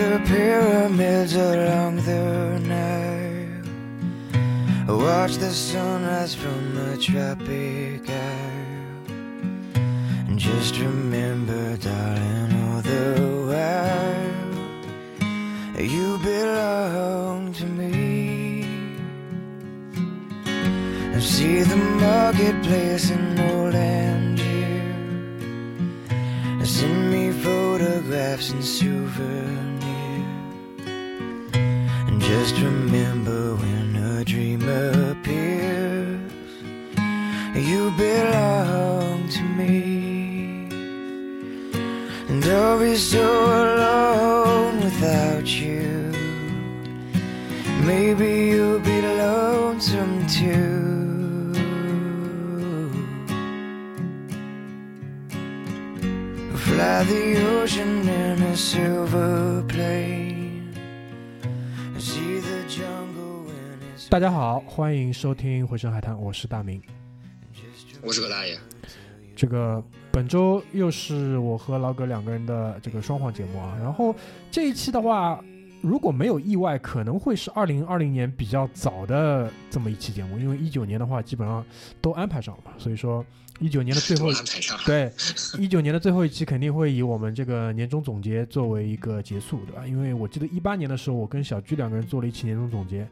The pyramids along the Nile. Watch the sunrise from a tropic isle. And just remember, darling, all the while, you belong to me. And see the marketplace in old Angier. Send me photographs and souvenirs. Just remember when a dream appears, you belong to me. And be so 大家好，欢迎收听《回声海滩》，我是大明。我是葛大爷，这个本周又是我和老葛两个人的这个双簧节目啊。然后这一期的话，如果没有意外，可能会是二零二零年比较早的这么一期节目，因为一九年的话基本上都安排上了嘛，所以说一九年的最后都安排上了。对，一九年的最后一期肯定会以我们这个年终总结作为一个结束，对吧？因为我记得一八年的时候，我跟小鞠两个人做了一期年终总结，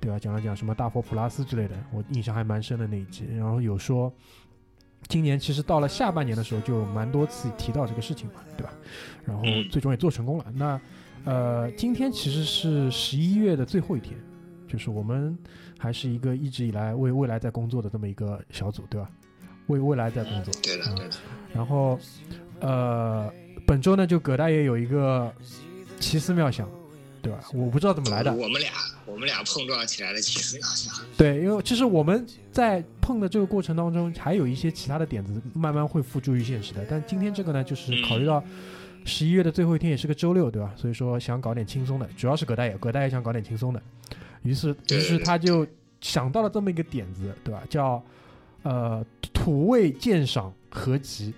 对吧？讲了讲什么大佛普拉斯之类的，我印象还蛮深的那一期。然后有说，今年其实到了下半年的时候，就蛮多次提到这个事情嘛，对吧？然后嗯最终也做成功了。那呃，今天其实是十一月的最后一天，就是我们还是一个一直以来为未来在工作的这么一个小组，对吧？为未来在工作。对的，对的。然后，呃，本周呢，就葛大爷有一个奇思妙想，对吧？我不知道怎么来的，我们俩，我们俩碰撞起来的奇思妙想。对，因为其实我们在碰的这个过程当中，还有一些其他的点子慢慢会付诸于现实的。但今天这个呢，就是考虑到十一月的最后一天也是个周六，对吧？所以说想搞点轻松的，主要是葛大爷，葛大爷想搞点轻松的，于是于是他就想到了这么一个点子，对吧？叫呃土味鉴赏合集。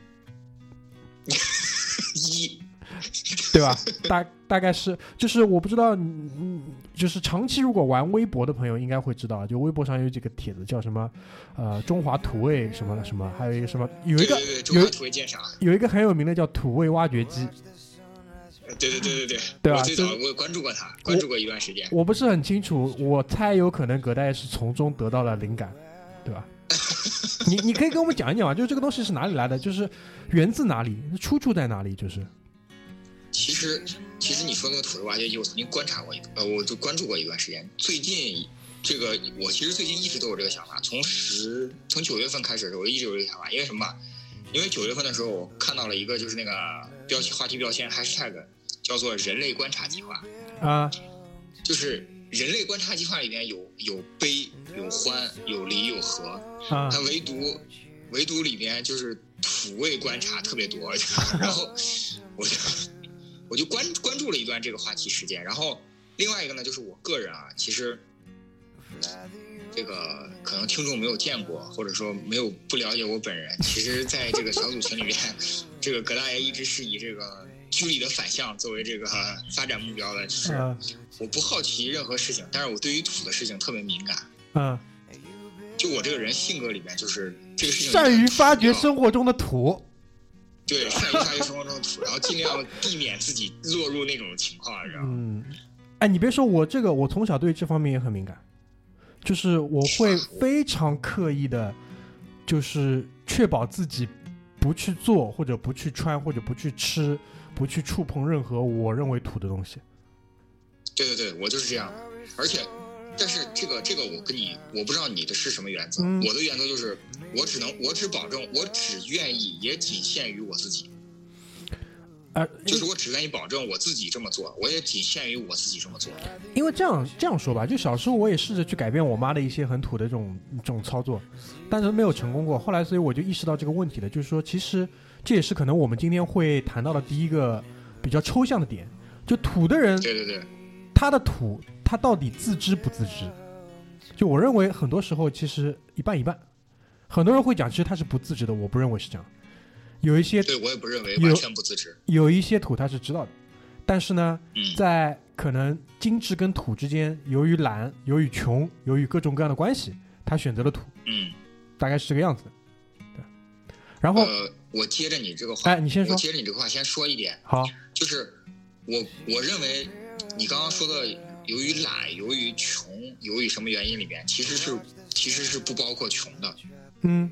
一，对吧？大大概是就是我不知道，嗯，嗯就是长期如果玩微博的朋友应该会知道，就微博上有几个帖子叫什么，呃，中华土味什么什么，还有一个什么，有一个土味鉴赏。有一个很有名的叫土味挖掘机，对对对对对，对吧我最早我关注过他，关注过一段时间。我不是很清楚，我猜有可能葛大爷是从中得到了灵感，对吧？你你可以跟我们讲一讲啊，就是这个东西是哪里来的，就是源自哪里，出处在哪里，就是其实，其实你说那个土味挖掘机，我曾经观察过一个，呃，我就关注过一段时间。最近这个，我其实最近一直都有这个想法，从十从九月份开始，我就一直有这个想法。因为什么吧？因为九月份的时候，我看到了一个就是那个标题话题标签 hashtag 叫做“人类观察计划”。啊就是人类观察计划里面有有悲有欢有离有合，啊它唯独唯独里面就是土味观察特别多，然后我就我就关关注了一段这个话题时间，然后另外一个呢就是我个人啊，其实这个可能听众没有见过，或者说没有不了解我本人，其实在这个小组群里面，这个葛大爷一直是以这个居里的反向作为这个发展目标的，就是。啊我不好奇任何事情，但是我对于土的事情特别敏感。嗯！就我这个人性格里面，就是这个事情善于发掘，生活中的土。对，善于发掘生活中的土，然后尽量避免自己落入那种情况，你知道吗？嗯，哎，你别说我这个，我从小对这方面也很敏感，就是我会非常刻意的，就是确保自己不去做或者不去穿或者不去吃、不去触碰任何我认为土的东西。对对对，我就是这样。而且，但是这个这个，我跟你，我不知道你的是什么原则。嗯我的原则就是，我只能，我只保证，我只愿意，也仅限于我自己。呃，就是我只愿意保证我自己这么做，我也仅限于我自己这么做。因为这样这样说吧，就小时候我也试着去改变我妈的一些很土的这种这种操作，但是没有成功过。后来，所以我就意识到这个问题了，就是说，其实这也是可能我们今天会谈到的第一个比较抽象的点，就土的人对对对，他的土，他到底自知不自知？就我认为，很多时候其实一半一半。很多人会讲，其实他是不自知的，我不认为是这样。有一些对我也不认为有完全不自知。有一些土他是知道的，但是呢，嗯在可能精致跟土之间，由于懒，由于穷，由于各种各样的关系，他选择了土，嗯，大概是这个样子的。对，然后，呃，我接着你这个话，哎，你先说我，接着你这个话先说一点，好，就是我我认为你刚刚说的，由于懒，由于穷，由于什么原因里面，其实是其实是不包括穷的，嗯，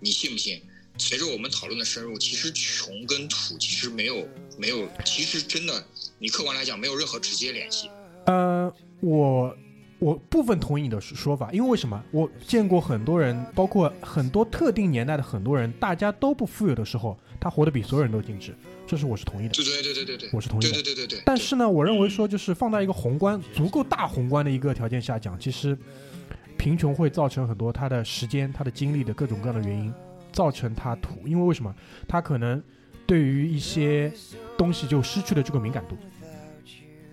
你信不信？随着我们讨论的深入，其实穷跟土其实没有没有，其实真的，你客观来讲没有任何直接联系。呃，我我部分同意你的说说法，因为为什么？我见过很多人，包括很多特定年代的很多人，大家都不富有的时候，他活得比所有人都精致，这是我是同意的。对对对对对对，我是同意的对对对对对。但是呢，我认为说，就是放在一个宏观、足够大宏观的一个条件下讲，其实贫穷会造成很多他的时间、他的精力的各种各样的原因，造成他土。因为为什么？他可能对于一些东西就失去了这个敏感度。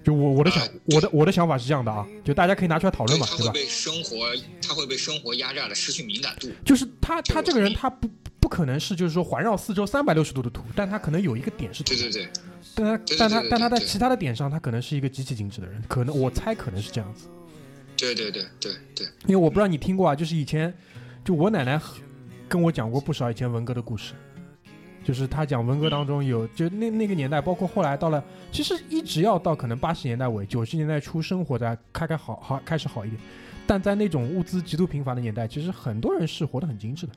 就我我的想啊我的我的想法是这样的啊，就大家可以拿出来讨论嘛，对吧？他会被生活，他会被生活压榨的失去敏感度。就是他他这个人他不不可能是就是说环绕四周三百六十度的土，但他可能有一个点是对对对，但他但他但他在其他的点上，他可能是一个极其精致的人，可能我猜可能是这样子。对对对对对，因为我不知道你听过啊，就是以前就我奶奶跟我讲过不少以前文革的故事，就是他讲文革当中有就那那个年代，包括后来到了，其实一直要到可能八十年代尾、九十年代初，生活在开开好好开始好一点，但在那种物资极度贫乏的年代，其实很多人是活得很精致的。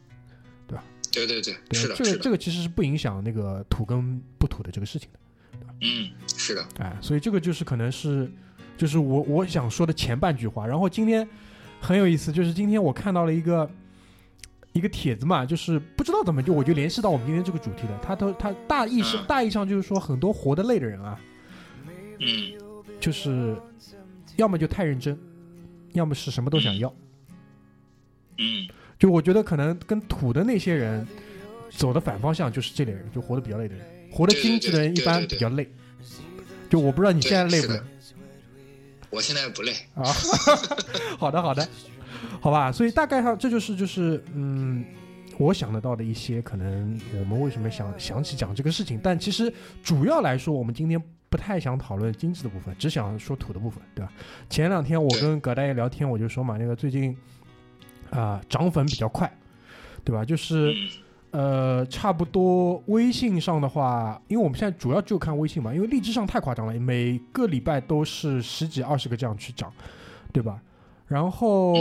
对吧对对，对是的，这个这，个其实是不影响那个土跟不土的这个事情的。对吧嗯，是的，哎，所以这个就是可能是，就是我我想说的前半句话。然后今天很有意思，就是今天我看到了一个一个帖子嘛，就是不知道怎么就我就联系到我们今天这个主题了。他都他大意是嗯。大意上就是说，很多活得累的人啊，嗯。就是要么就太认真，要么是什么都想要。嗯，就我觉得可能跟土的那些人走的反方向，就是这类人，就活得比较累的人，活得精致的人一般比较累。就我不知道你现在累不累？我现在不累，啊？好的，好的，好吧。所以大概上这就是就是嗯，我想得到的一些可能我们为什么想想起讲这个事情，但其实主要来说，我们今天不太想讨论精致的部分，只想说土的部分，对吧？前两天我跟葛大爷聊天，我就说嘛，那个最近啊、涨粉比较快，对吧？就是。呃，差不多微信上的话，因为我们现在主要就看微信嘛，因为荔枝上太夸张了，每个礼拜都是十几、二十个这样去涨，对吧？然后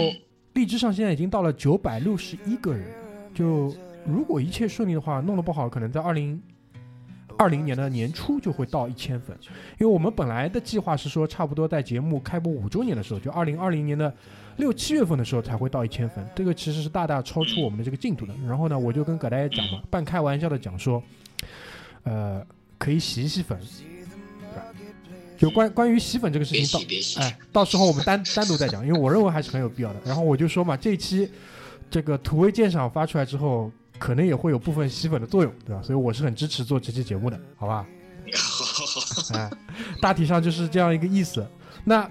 荔枝上现在已经到了九百六十一个人，就如果一切顺利的话，弄得不好，可能在二零二零年的年初就会到一千粉，因为我们本来的计划是说，差不多在节目开播五周年的时候，就二零二零年的六七月份的时候才会到一千粉，这个其实是大大超出我们的这个进度的。然后呢，我就跟葛大爷讲嘛，半开玩笑的讲说，呃，可以洗一洗粉，对吧？就关关于洗粉这个事情，到哎，到时候我们单单独再讲，因为我认为还是很有必要的。然后我就说嘛，这一期这个土味鉴赏发出来之后，可能也会有部分吸粉的作用，对吧？所以我是很支持做这期节目的，好吧？好好好，哎，大体上就是这样一个意思。那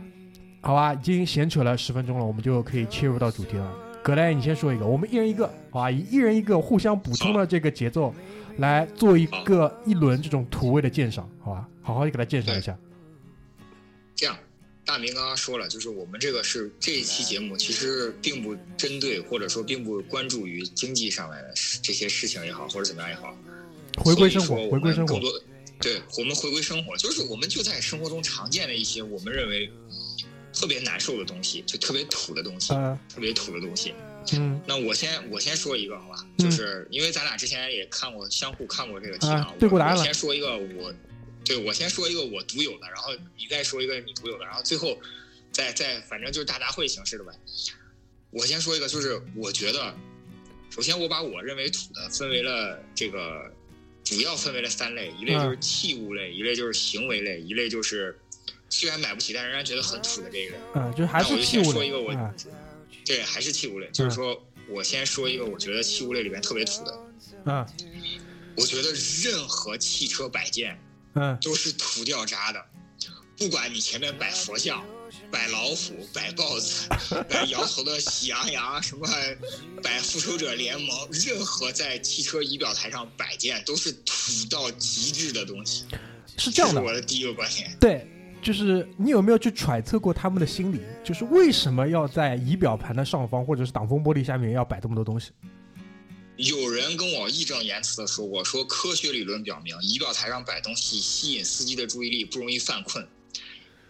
好吧，已经闲扯了十分钟了，我们就可以切入到主题了。葛大爷，你先说一个，我们一人一个，好吧？以一人一个互相补充的这个节奏，来做一个一轮这种土味的鉴赏，好吧？好好的给他鉴赏一下。这样。大明刚刚说了，就是我们这个是这一期节目，其实并不针对或者说并不关注于经济上面的这些事情也好，或者怎么样也好，回归生活回归生活对我们回归生活，就是我们就在生活中常见的一些我们认为特别难受的东西，就特别土的东西，呃，特别土的东西。嗯那我先我先说一个好吧，嗯就是因为咱俩之前也看过相互看过这个题啊对过答案了我先说一个我，对我先说一个我独有的，然后你再说一个你独有的，然后最后再再反正就是大杂烩形式的吧。我先说一个，就是我觉得，首先我把我认为土的分为了这个主要分为了三类，一类就是器物类，一类就是行为类，一类就是虽然买不起但仍然觉得很土的这个。嗯，就是还那我就是器物先说一个我，啊对，还是器物类，就是说我先说一个我觉得器物类里面特别土的，嗯我觉得任何汽车摆件嗯都是土掉渣的，不管你前面摆佛像、摆老虎、摆豹子、摆摇头的喜羊羊，什么摆复仇者联盟，任何在汽车仪表台上摆件都是土到极致的东西。是这样的是，我的第一个观点。对，就是你有没有去揣测过他们的心理？就是为什么要在仪表盘的上方或者是挡风玻璃下面要摆这么多东西？有人跟我义正言辞的说过，说科学理论表明，仪表台上摆东西吸引司机的注意力，不容易犯困。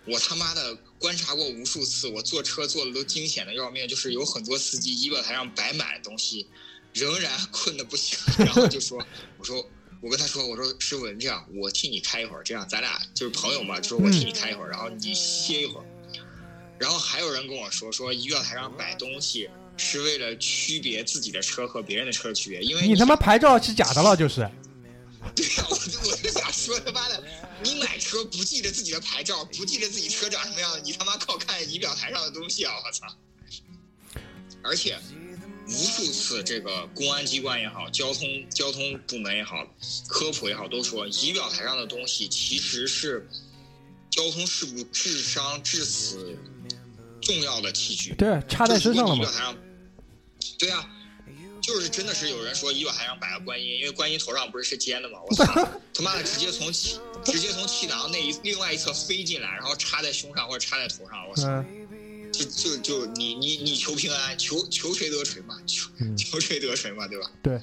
我他妈的观察过无数次，我坐车坐的都惊险的要命，就是有很多司机仪表台上摆满东西，仍然 困得不行，然后就说，我说。我跟他说：“我说师傅，你这样，我替你开一会儿，这样咱俩就是朋友嘛，就说我替你开一会儿，然后你歇一会儿。”然后还有人跟我说，说仪表台上摆东西是为了区别自己的车和别人的车的区别，因为你他妈牌照是假的了，就是。对呀、我就我就想说他妈的，你买车不记着自己的牌照，不记着自己车长什么样，你他妈靠看仪表台上的东西啊！我操！而且无数次这个公安机关也好，交通交通部门也好，科普也好，都说仪表台上的东西其实是交通事故致伤致死重要的器具。对，插在身上了嘛对啊，就是真的是有人说仪表台上摆个观音，因为观音头上不是是尖的吗，我操，他妈的直接从气直接从气囊那一另外一侧飞进来，然后插在胸上或者插在头上，我操，嗯，就就就你你你求平安，求求谁得谁嘛，求嗯求谁得谁嘛，对吧？对，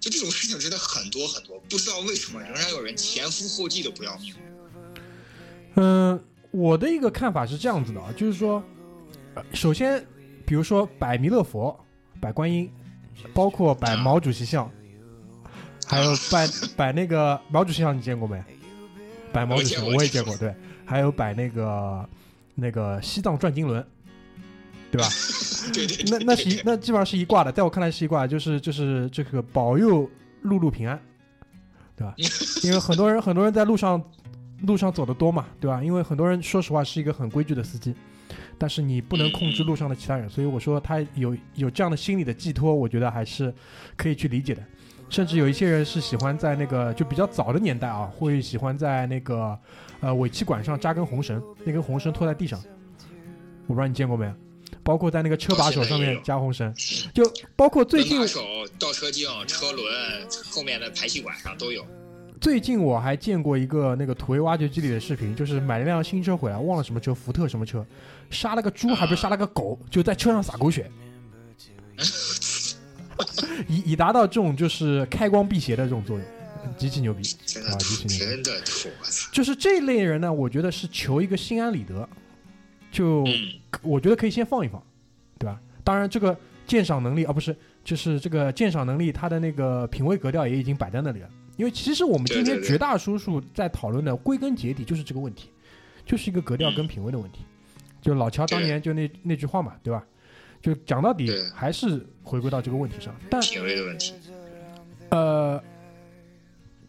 就这种事情真的很多很多，不知道为什么仍然有人前赴后继的不要命。嗯，我的一个看法是这样子的啊，就是说，呃首先，比如说摆弥勒佛、摆观音，包括摆毛主席像，还有摆摆那个毛主席像，你见过没？摆毛主席像我我也见过，对，还有摆那个那个西藏转经轮，对吧？对对对那那是一那基本上是一挂的，在我看来是一挂，就是就是这个保佑路路平安，对吧？因为很多人很多人在路上路上走的多嘛，对吧？因为很多人说实话是一个很规矩的司机，但是你不能控制路上的其他人，所以我说他有有这样的心理的寄托，我觉得还是可以去理解的。甚至有一些人是喜欢在那个就比较早的年代啊，会喜欢在那个呃尾气管上扎根红绳，那根红绳拖在地上，我不知道你见过没有？包括在那个车把手上面加红绳，就包括最近手、倒车镜、车轮后面的排气管上都有。最近我还见过一个那个土味挖掘机里的视频，就是买了辆新车回来，忘了什么车，福特什么车，杀了个猪还不是杀了个狗，就在车上撒狗血，以以达到这种就是开光辟邪的这种作用，极其牛逼。啊极其牛逼真的土，就是这类人呢，我觉得是求一个心安理得，就嗯，我觉得可以先放一放，对吧？当然，这个鉴赏能力啊，不是，就是这个鉴赏能力，他的那个品味格调也已经摆在那里了。因为其实我们今天绝大多数在讨论的，归根结底就是这个问题，就是一个格调跟品味的问题。就老乔当年就那那句话嘛，对吧？就讲到底还是回归到这个问题上。但品味的问题。呃，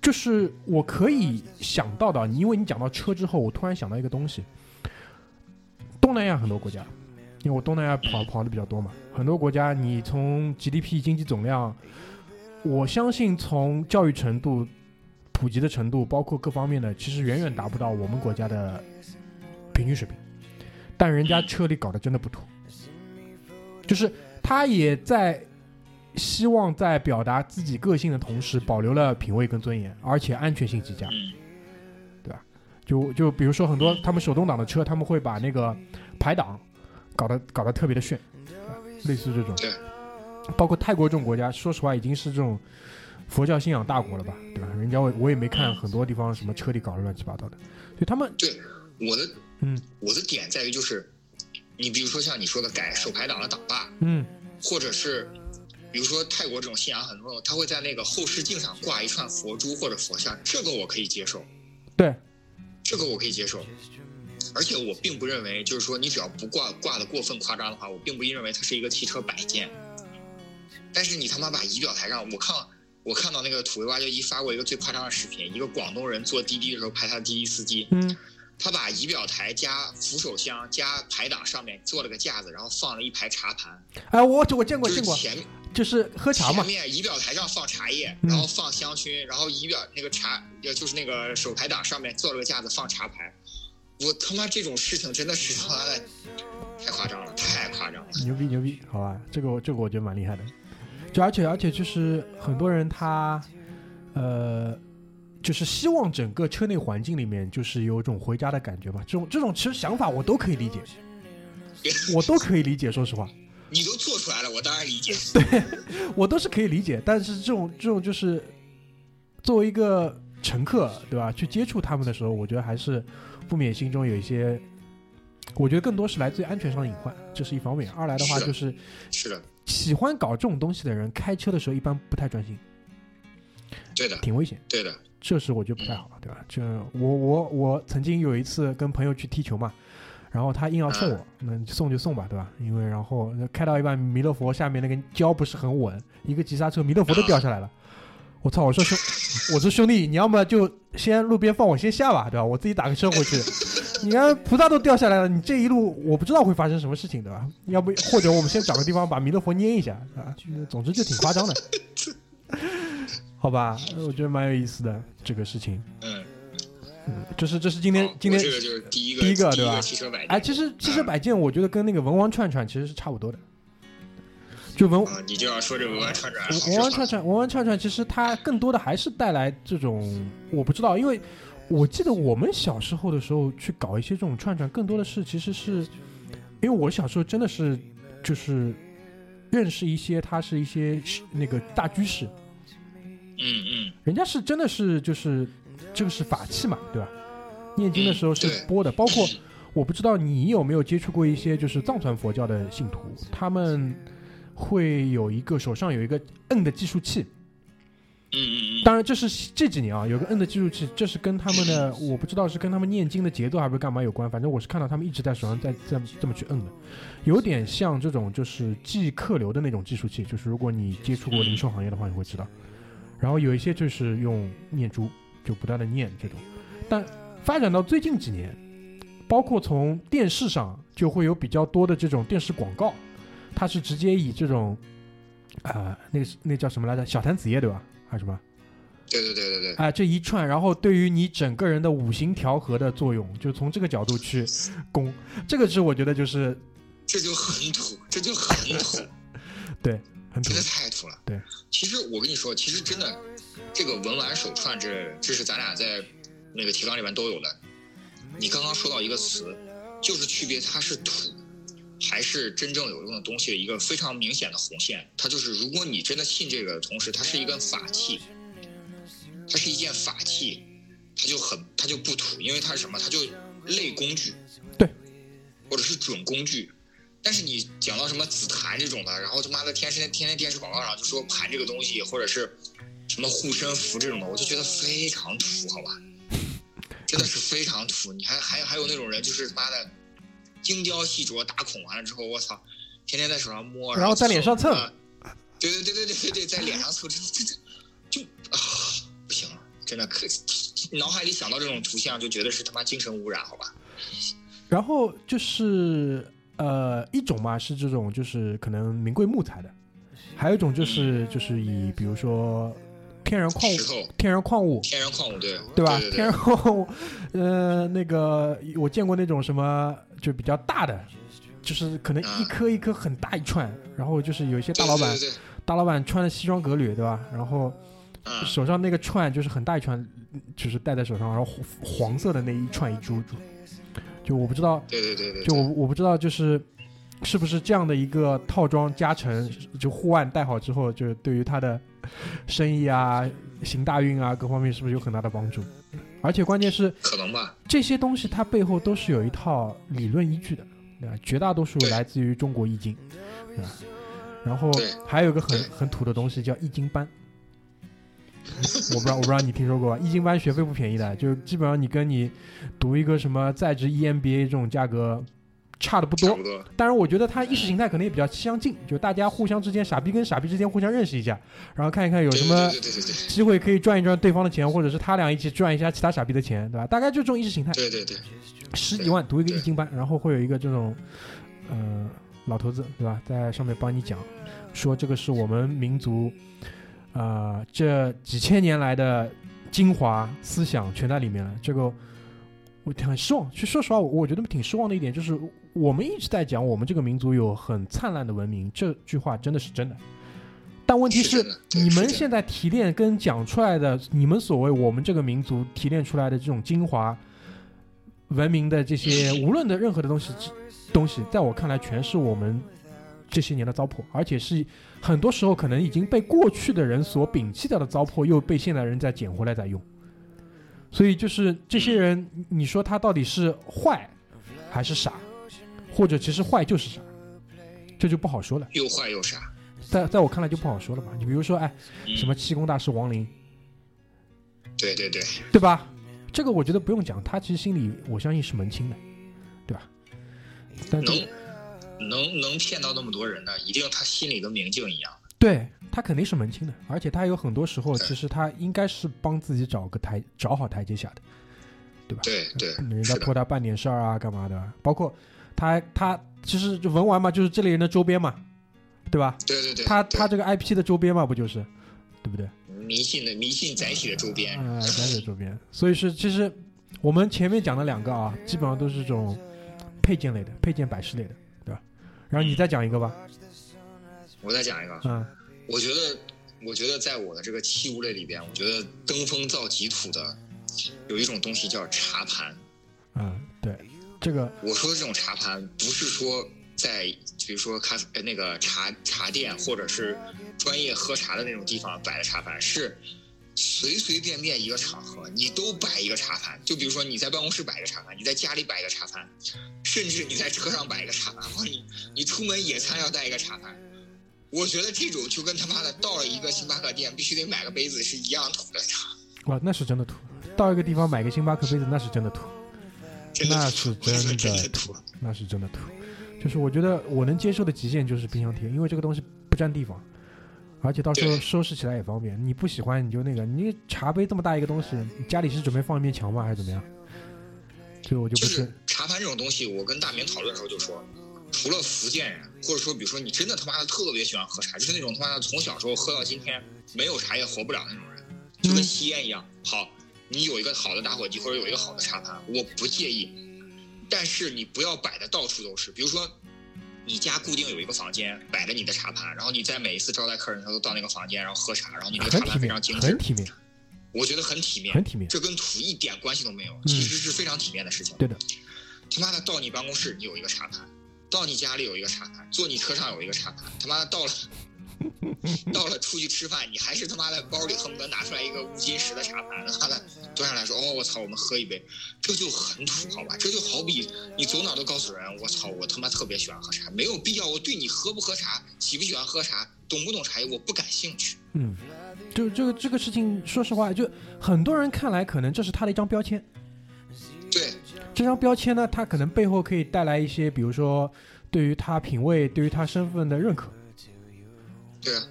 就是我可以想到的，你因为你讲到车之后，我突然想到一个东西，东南亚很多国家，因为我东南亚跑跑的比较多嘛，很多国家你从 GDP 经济总量，我相信从教育程度、普及的程度，包括各方面的，其实远远达不到我们国家的平均水平，但人家车里搞得真的不土，就是他也在希望在表达自己个性的同时，保留了品味跟尊严，而且安全性极佳。对吧？就就比如说很多他们手动挡的车，他们会把那个排档搞得搞得特别的炫，啊类似这种。对。包括泰国这种国家，说实话已经是这种佛教信仰大国了吧，对吧？人家我我也没看很多地方什么车里搞得乱七八糟的，所以他们对，我的嗯我的点在于就是，你比如说像你说的改手排党的党霸，嗯或者是比如说泰国这种信仰很重，他会在那个后视镜上挂一串佛珠或者佛像，这个我可以接受，对这个我可以接受。而且我并不认为，就是说你只要不挂挂的过分夸张的话，我并不认为它是一个汽车摆件。但是你他妈把仪表台上，我看我看到那个土味挖掘机发过一个最夸张的视频，一个广东人坐滴滴的时候拍他的滴滴司机，嗯他把仪表台加扶手箱加排挡上面做了个架子，然后放了一排茶盘，哎我我见过就是见过，前就是喝茶嘛前，面仪表台上放茶叶，嗯然后放香薰，然后仪表那个茶，呃就是那个手排档上面做了个架子放茶盘。我他妈这种事情真的是他妈的太夸张了，太夸张了。牛逼牛逼，好吧，这个我这个我觉得蛮厉害的。就而且而且就是很多人他，呃，就是希望整个车内环境里面就是有种回家的感觉吧。这种这种其实想法我都可以理解，我都可以理解。说实话，你都做出来了，我当然理解。对我都是可以理解。但是这种这种就是作为一个乘客，对吧？去接触他们的时候，我觉得还是不免心中有一些，我觉得更多是来自于安全上的隐患，这是一方面。二来的话，就是是的，喜欢搞这种东西的人，开车的时候一般不太专心，对的，挺危险。对的。这是我觉得不太好了，对吧？这我我我曾经有一次跟朋友去踢球嘛，然后他硬要送我，那送就送吧，对吧？因为然后开到一半，弥勒佛下面那个胶不是很稳，一个急刹车，弥勒佛都掉下来了。我操！我说兄，我说兄弟，你要么就先路边放我先下吧，对吧？我自己打个车回去。你看菩萨都掉下来了，你这一路我不知道会发生什么事情，对吧？要不或者我们先找个地方把弥勒佛捏一下，啊，总之就挺夸张的。好吧，我觉得蛮有意思的这个事情。嗯，嗯，这是这是今天好今天这个就是第一个第一个对吧汽车摆哎，其实汽车摆件，我觉得跟那个文王串串其实是差不多的。就文啊，你就要说这文玩串串，文文玩串串，文玩串串，其实它更多的还是带来这种，我不知道，因为我记得我们小时候的时候去搞一些这种串串，更多的是其实是，因为我小时候真的是就是认识一些，他是一些那个大居士，嗯嗯，人家是真的是就是这个是法器嘛，对吧？念经的时候是播的，包括我不知道你有没有接触过一些就是藏传佛教的信徒，他们会有一个手上有一个摁的计数器，嗯嗯嗯，当然这是这几年啊有个摁的计数器，这是跟他们的我不知道是跟他们念经的节奏还是干嘛有关，反正我是看到他们一直在手上在在这么去摁的，有点像这种就是记客流的那种计数器，就是如果你接触过零售行业的话，你会知道。然后有一些就是用念珠，就不断的念这种，但发展到最近几年，包括从电视上就会有比较多的这种电视广告，它是直接以这种啊、那个那叫什么来着？小谭子叶对吧？还是什么？对对对对对，哎、这一串，然后对于你整个人的五行调和的作用，就从这个角度去攻，这个是我觉得就是这就很土，这就很土，对很土真的太土了。对，其实我跟你说，其实真的，这个文玩手串这这是咱俩在那个提纲里面都有的。你刚刚说到一个词，就是区别它是土还是真正有用的东西的一个非常明显的红线。它就是，如果你真的信这个的同时，它是一根法器，它是一件法器，它就很它就不土，因为它是什么？它就类工具，对，或者是准工具。但是你讲到什么紫檀这种的，然后他妈的天天天天电视广告上就说盘这个东西，或者是什么护身符这种的，我就觉得非常土，好吧？真的是非常土。你还还还有那种人，就是他妈的精雕细琢打孔完了之后，我操，天天在手上摸，然后在脸上蹭啊对对对对对对对，在脸上蹭，这这这就啊不行了，真的可脑海里想到这种图像就觉得是他妈精神污染，好吧？然后就是呃一种嘛是这种就是可能名贵木材的，还有一种就是就是以比如说天然矿物、天然矿物天然矿物，对对吧？对天然矿物，呃，那个我见过那种什么就比较大的，就是可能一啊颗一颗很大一串，然后就是有一些大老板对对对大老板穿的西装革履，对吧？然后手上那个串就是很大一串，就是戴在手上，然后黄黄色的那一串一珠珠，就我不知道，对对对对，就我我不知道就是是不是这样的一个套装加成，就护腕戴好之后，就是对于他的生意啊、行大运啊各方面是不是有很大的帮助？而且关键是可能吧，这些东西它背后都是有一套理论依据的，对吧？绝大多数来自于中国易经，对吧？然后还有一个很很土的东西叫易经班，我不知道我不知道你听说过吧？易经班学费不便宜的，就基本上你跟你读一个什么在职 E EMBA 这种价格差的不多。当然，我觉得他意识形态可能也比较相近，就大家互相之间傻逼跟傻逼之间互相认识一下，然后看一看有什么机会可以赚一赚对方的钱，或者是他俩一起赚一下其他傻逼的钱，对吧？大概就这种意识形态。对对对对，十几万读一个易经班，然后会有一个这种，呃，老头子对吧，在上面帮你讲，说这个是。我们民族，啊，这几千年来的精华思想全在里面了。这个我很失望，其实说实话，我我觉得挺失望的一点就是，我们一直在讲我们这个民族有很灿烂的文明，这句话真的是真的。但问题是你们现在提炼跟讲出来的，你们所谓我们这个民族提炼出来的这种精华文明的这些，无论的任何的东西，东西，在我看来，全是我们这些年的糟粕，而且是很多时候可能已经被过去的人所摒弃掉的糟粕，又被现代人再捡回来再用。所以就是这些人，你说他到底是坏还是傻，或者其实坏就是傻，这就不好说了。又坏又傻。在在我看来就不好说了嘛。你比如说，哎，嗯什么气功大师王林，对对对，对吧？这个我觉得不用讲，他其实心里我相信是门清的，对吧？但这个能能能骗到那么多人呢，一定他心里跟明镜一样。对他肯定是门清的，而且他有很多时候其实他应该是帮自己找个台找好台阶下的，对吧？对对，人家托他办点事儿啊，干嘛的？包括他他其实就文玩嘛，就是这类人的周边嘛，对吧？对对对，对他他这个 IP 的周边嘛，不就是，对不对？迷信的迷信载体的周边，啊，单水周边，所以是其实我们前面讲的两个啊，基本上都是这种配件类的、配件摆饰类的，对吧？然后你再讲一个吧，我再讲一个，嗯我觉得，我觉得在我的这个器物类里边，我觉得登峰造极土的有一种东西叫茶盘。嗯，对，这个我说的这种茶盘，不是说在比如说咖啡呃那个茶茶店或者是专业喝茶的那种地方摆的茶盘，是随随便便一个场合你都摆一个茶盘。就比如说你在办公室摆一个茶盘，你在家里摆一个茶盘，甚至你在车上摆一个茶盘，或者你你出门野餐要带一个茶盘。我觉得这种就跟他妈的到了一个星巴克店必须得买个杯子是一样土的，哇，那是真的土。到一个地方买个星巴克杯子，那是真的土，那是真的土土。，那是真的土。就是我觉得我能接受的极限就是冰箱贴，因为这个东西不占地方，而且到时候收拾起来也方便。你不喜欢你就那个，你茶杯这么大一个东西，你家里是准备放一面墙吗，还是怎么样？这个我就不就是茶盘这种东西，我跟大明讨论的时候就说，除了福建人，或者说比如说你真的他妈的特别喜欢喝茶，就是那种他妈的从小时候喝到今天没有茶叶活不了那种人，就跟嗯吸烟一样。好，你有一个好的打火机或者有一个好的茶盘，我不介意，但是你不要摆的到处都是。比如说，你家固定有一个房间摆着你的茶盘，然后你在每一次招待客人的时候都到那个房间，然后喝茶，然后你那个茶盘非常精，致很，体面，我觉得很体面很，体面。这跟土一点关系都没有，嗯其实是非常体面的事情。对的，他妈的到你办公室你有一个茶盘，到你家里有一个茶盘，坐你车上有一个茶盘，他妈的到了 到了出去吃饭，你还是他妈的包里恨不得拿出来一个乌金石的茶盘，他妈的端上来说，哦我操，我们喝一杯，这就很土好吧？这就好比你走哪都告诉人，我操，我他妈特别喜欢喝茶，没有必要，我对你喝不喝茶，喜不喜欢喝茶，懂不懂茶叶，我不感兴趣。嗯，就这个这个事情，说实话，就很多人看来可能这是他的一张标签。对，这张标签呢，他可能背后可以带来一些，比如说对于他品味、对于他身份的认可。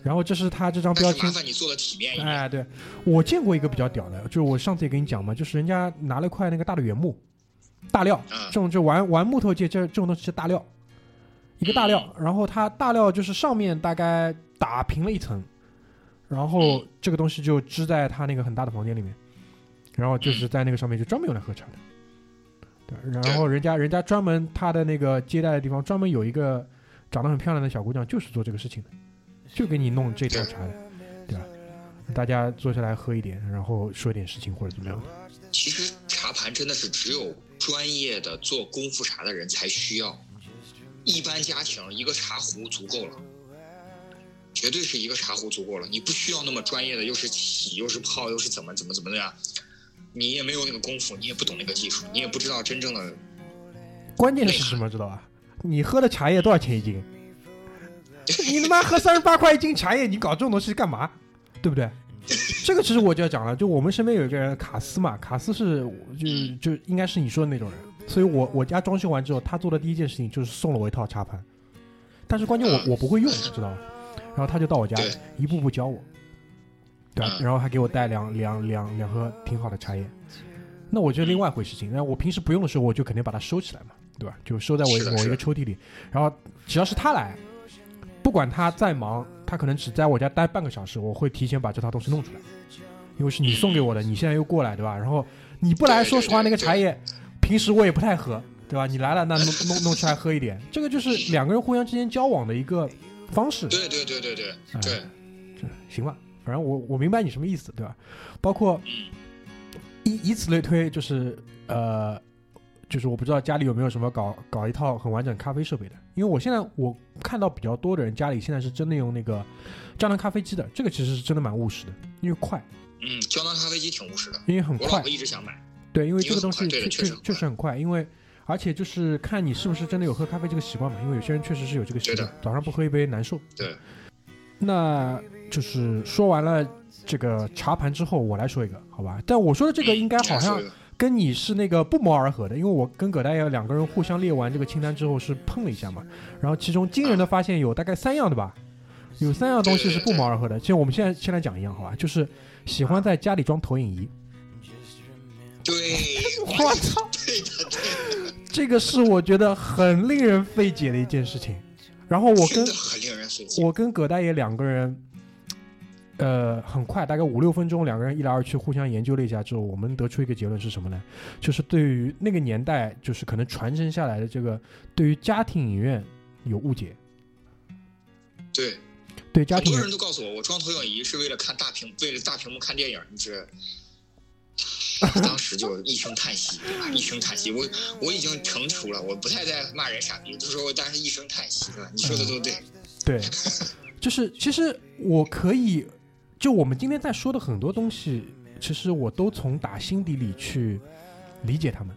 然后这是他这张标签。你做的体面一点。哎，对，我见过一个比较屌的，就是我上次也跟你讲嘛，就是人家拿了块那个大的原木，大料，嗯。这种就玩玩木头界这这种东西是大料，一个大料，然后它大料就是上面大概打平了一层，然后这个东西就支在他那个很大的房间里面，然后就是在那个上面就专门用来喝茶的，对，然后人家人家专门他的那个接待的地方专门有一个长得很漂亮的小姑娘，就是做这个事情的，就给你弄这套茶，对吧？大家坐下来喝一点，然后说点事情或者怎么样的。其实茶盘真的是只有专业的做功夫茶的人才需要，一般家庭一个茶壶足够了，绝对是一个茶壶足够了。你不需要那么专业的，又是洗又是泡又是怎么怎么怎么的呀，你也没有那个功夫，你也不懂那个技术，你也不知道真正的。关键是什么，知道吧？你喝的茶叶多少钱一斤？你他妈喝三十八块一斤茶叶，你搞这种东西干嘛？对不对？这个其实我就要讲了，就我们身边有一个人卡斯嘛，卡斯是就就应该是你说的那种人，所以我我家装修完之后，他做的第一件事情就是送了我一套茶盘，但是关键我我不会用，知道吧？然后他就到我家对一步步教我，对吧？嗯然后还给我带两两两两盒挺好的茶叶，那我就另外一回事情。那我平时不用的时候，我就肯定把它收起来嘛，对吧？就收在我某一个抽屉里。然后只要是他来，不管他再忙，他可能只在我家待半个小时，我会提前把这套东西弄出来，因为是你送给我的，你现在又过来，对吧？然后你不来，说实话，那个茶叶平时我也不太喝，对吧？你来了，那弄弄弄出来喝一点，这个就是两个人互相之间交往的一个方式。对对对对对对，这行吧，反正我我明白你什么意思，对吧？包括以以此类推，就是呃，就是我不知道家里有没有什么搞搞一套很完整咖啡设备的，因为我现在我看到比较多的人家里现在是真的用那个胶囊咖啡机的，这个其实是真的蛮务实的，因为快，嗯，胶囊咖啡机挺务实的，因为很快。我老婆，一直想买。对，因为这个东西确确的确实很快因为而且就是看你是不是真的有喝咖啡这个习惯嘛，因为有些人确实是有这个习惯，早上不喝一杯难受。对，那就是说完了这个茶盘之后，我来说一个，好吧？但我说的这个应该好像嗯跟你是那个不谋而合的，因为我跟葛大爷两个人互相列完这个清单之后是碰了一下嘛，然后其中惊人的发现有大概三样的吧，有三样东西是不谋而合的。其实我们现在先来讲一样，好吧？就是喜欢在家里装投影仪。对，我操！对的，对的，这个是我觉得很令人费解的一件事情。然后我跟很令人费解。我跟葛大爷两个人，呃，很快，大概五六分钟，两个人一来二去互相研究了一下之后，我们得出一个结论是什么呢？就是对于那个年代，就是可能传承下来的这个对于家庭影院有误解。对，对家庭影很多人都告诉我，我装投影仪是为了看大屏，为了大屏幕看电影，你这。当时就一声叹息，一声叹息，我我已经成熟了，我不太在骂人傻逼，就说我当时一声叹息，对吧？你说的都对，对，就是其实我可以，就我们今天在说的很多东西，其实我都从打心底里去理解他们，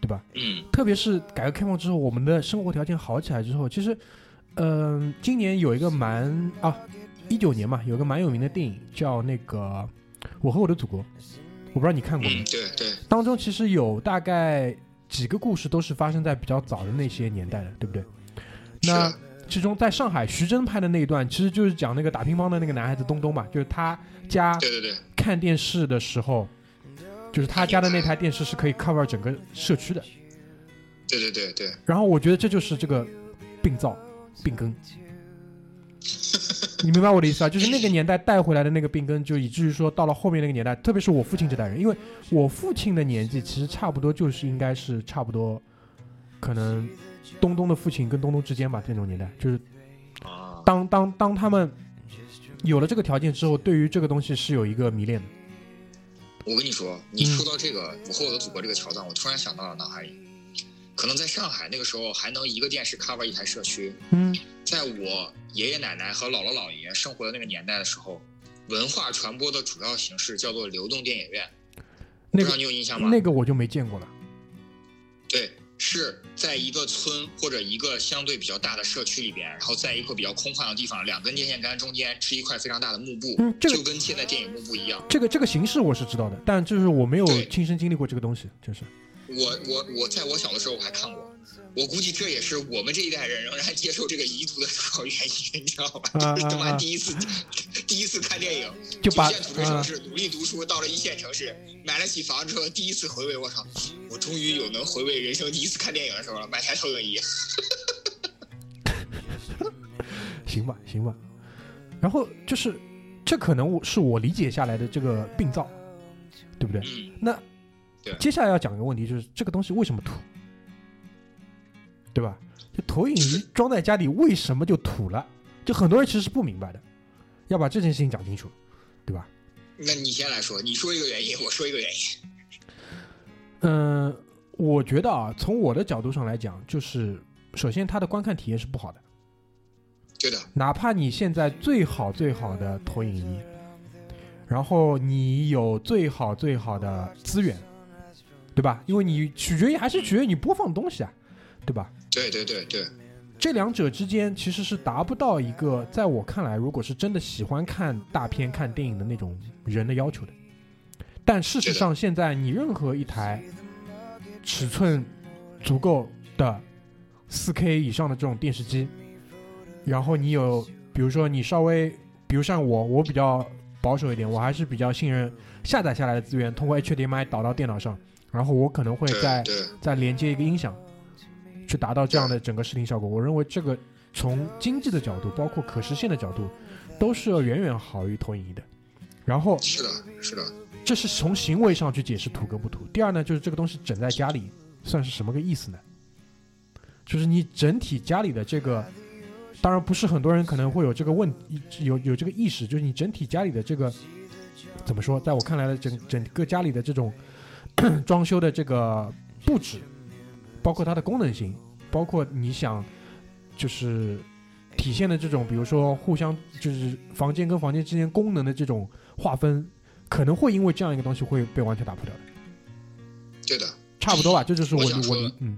对吧？嗯特别是改革开放之后，我们的生活条件好起来之后，其实，嗯、今年有一个蛮啊，一九年嘛，有个蛮有名的电影叫那个《我和我的祖国》，我不知道你看过没嗯，？对对，当中其实有大概几个故事都是发生在比较早的那些年代的，对不对？是那的其中在上海徐峥拍的那一段，其实就是讲那个打乒乓的那个男孩子东东嘛，就是他家对对对，看电视的时候，就是他家的那台电视是可以 cover 整个社区的。对对对对，然后我觉得这就是这个病灶、病根，你明白我的意思啊？就是那个年代带回来的那个病根，就以至于说到了后面那个年代，特别是我父亲这代人，因为我父亲的年纪其实差不多就是应该是差不多，可能东东的父亲跟东东之间吧，这种年代，就是啊，当当当他们有了这个条件之后，对于这个东西是有一个迷恋的。我跟你说，你嗯说到这个《我和我的祖国》这个桥段，我突然想到了脑海里，可能在上海那个时候还能一个电视 cover 一台社区，嗯，在我爷爷奶奶和姥姥姥爷生活的那个年代的时候，文化传播的主要形式叫做流动电影院，那个你有印象吗？那个我就没见过了。对，是在一个村或者一个相对比较大的社区里边，然后在一个比较空旷的地方，两根电线杆中间是一块非常大的幕布，嗯这个就跟现在电影幕布一样。这个这个形式我是知道的，但就是我没有亲身经历过这个东西，就是。我我我在我小的时候我还看过，我估计这也是我们这一代人仍然接受这个遗毒的主要原因，你知道吧？啊就是他妈第一次第一次看电影，就把九线城市努力读书，到了一线城市买了起房之后，第一次回味，我操，我终于有能回味人生第一次看电影的时候了，买台投影仪。行吧，行吧。然后就是，这可能我是我理解下来的这个病灶，对不对？嗯，那对接下来要讲一个问题，就是这个东西为什么土，对吧？就投影仪装在家里为什么就土了？就很多人其实是不明白的，要把这件事情讲清楚，对吧？那你先来说，你说一个原因，我说一个原因。嗯、我觉得啊，从我的角度上来讲，就是首先它的观看体验是不好的。对的，哪怕你现在最好最好的投影仪，然后你有最好最好的资源，对吧？因为你取决于还是取决于你播放东西啊，对吧？对对对对，这两者之间其实是达不到一个，在我看来，如果是真的喜欢看大片、看电影的那种人的要求的。但事实上，现在你任何一台尺寸足够的四 K 以上的这种电视机，然后你有，比如说你稍微，比如像我，我比较保守一点，我还是比较信任下载下来的资源，通过 HDMI 导到电脑上，然后我可能会再再连接一个音响，去达到这样的整个视听效果。我认为这个从经济的角度，包括可实现的角度，都是要远远好于投影仪的。然后是的，是的，这是从行为上去解释土跟不土。第二呢，就是这个东西整在家里算是什么个意思呢？就是你整体家里的这个当然不是很多人可能会有这个问有有这个意识，就是你整体家里的这个怎么说，在我看来的整整个家里的这种 装修的这个布置，包括它的功能性，包括你想就是体现的这种，比如说互相就是房间跟房间之间功能的这种划分，可能会因为这样一个东西会被完全打破掉的。对的，差不多吧，这就是我我嗯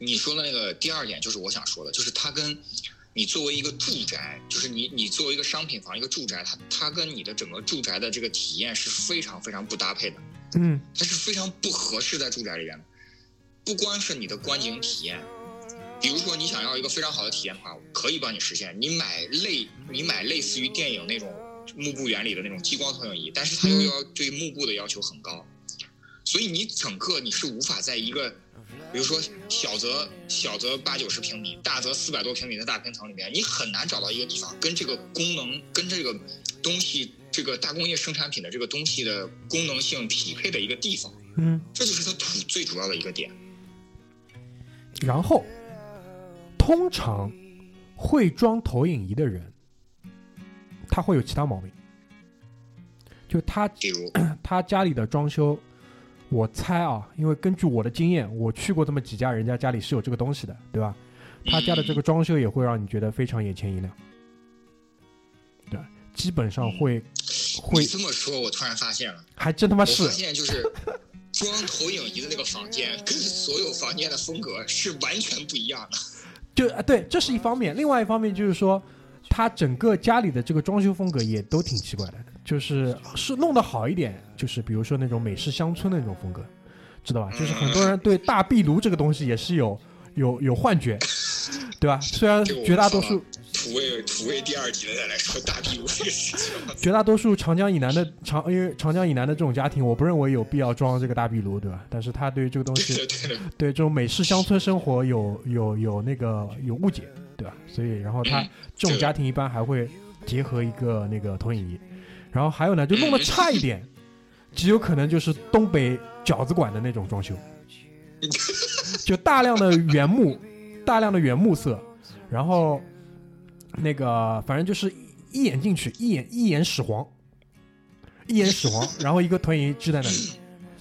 你说的那个第二点就是我想说的，就是它跟你作为一个住宅，就是你你作为一个商品房一个住宅，它它跟你的整个住宅的这个体验是非常非常不搭配的，嗯它是非常不合适在住宅里边的。不光是你的观景体验，比如说你想要一个非常好的体验的话，可以帮你实现。你买类你买类似于电影那种幕布原理的那种激光投影仪，但是它又要对幕布的要求很高，所以你整个你是无法在一个，比如说小则小则八九十平米，大则四百多平米的大平层里面，你很难找到一个地方跟这个功能跟这个东西这个大工业生产品的这个东西的功能性匹配的一个地方，嗯，这就是它土最主要的一个点。然后通常会装投影仪的人，他会有其他毛病，就他比如，他家里的装修，我猜啊，因为根据我的经验，我去过这么几家人家家里是有这个东西的，对吧？他家的这个装修也会让你觉得非常眼前一亮，对，基本上会会你这么说，我突然发现了，还真他妈是我发现就是装投影仪的那个房间跟所有房间的风格是完全不一样的。就啊，对，这是一方面，另外一方面就是说，他整个家里的这个装修风格也都挺奇怪的，就是是弄得好一点，就是比如说那种美式乡村的那种风格，知道吧？就是很多人对大壁炉这个东西也是有有有幻觉，对吧？虽然绝大多数土味土味第二集的再来说大壁炉这个事情，绝大多数长江以南的长，因为长江以南的这种家庭，我不认为有必要装这个大壁炉，对吧？但是他对于这个东西对对对，对这种美式乡村生活有有有那个有误解，对吧？所以然后他嗯这种家庭一般还会结合一个那个投影仪，然后还有呢，就弄得差一点，极有可能就是东北饺子馆的那种装修，就大量的原木，大量的原木色，然后那个反正就是一眼进去，一眼一眼始皇，一眼始皇，然后一个投影仪支在那里，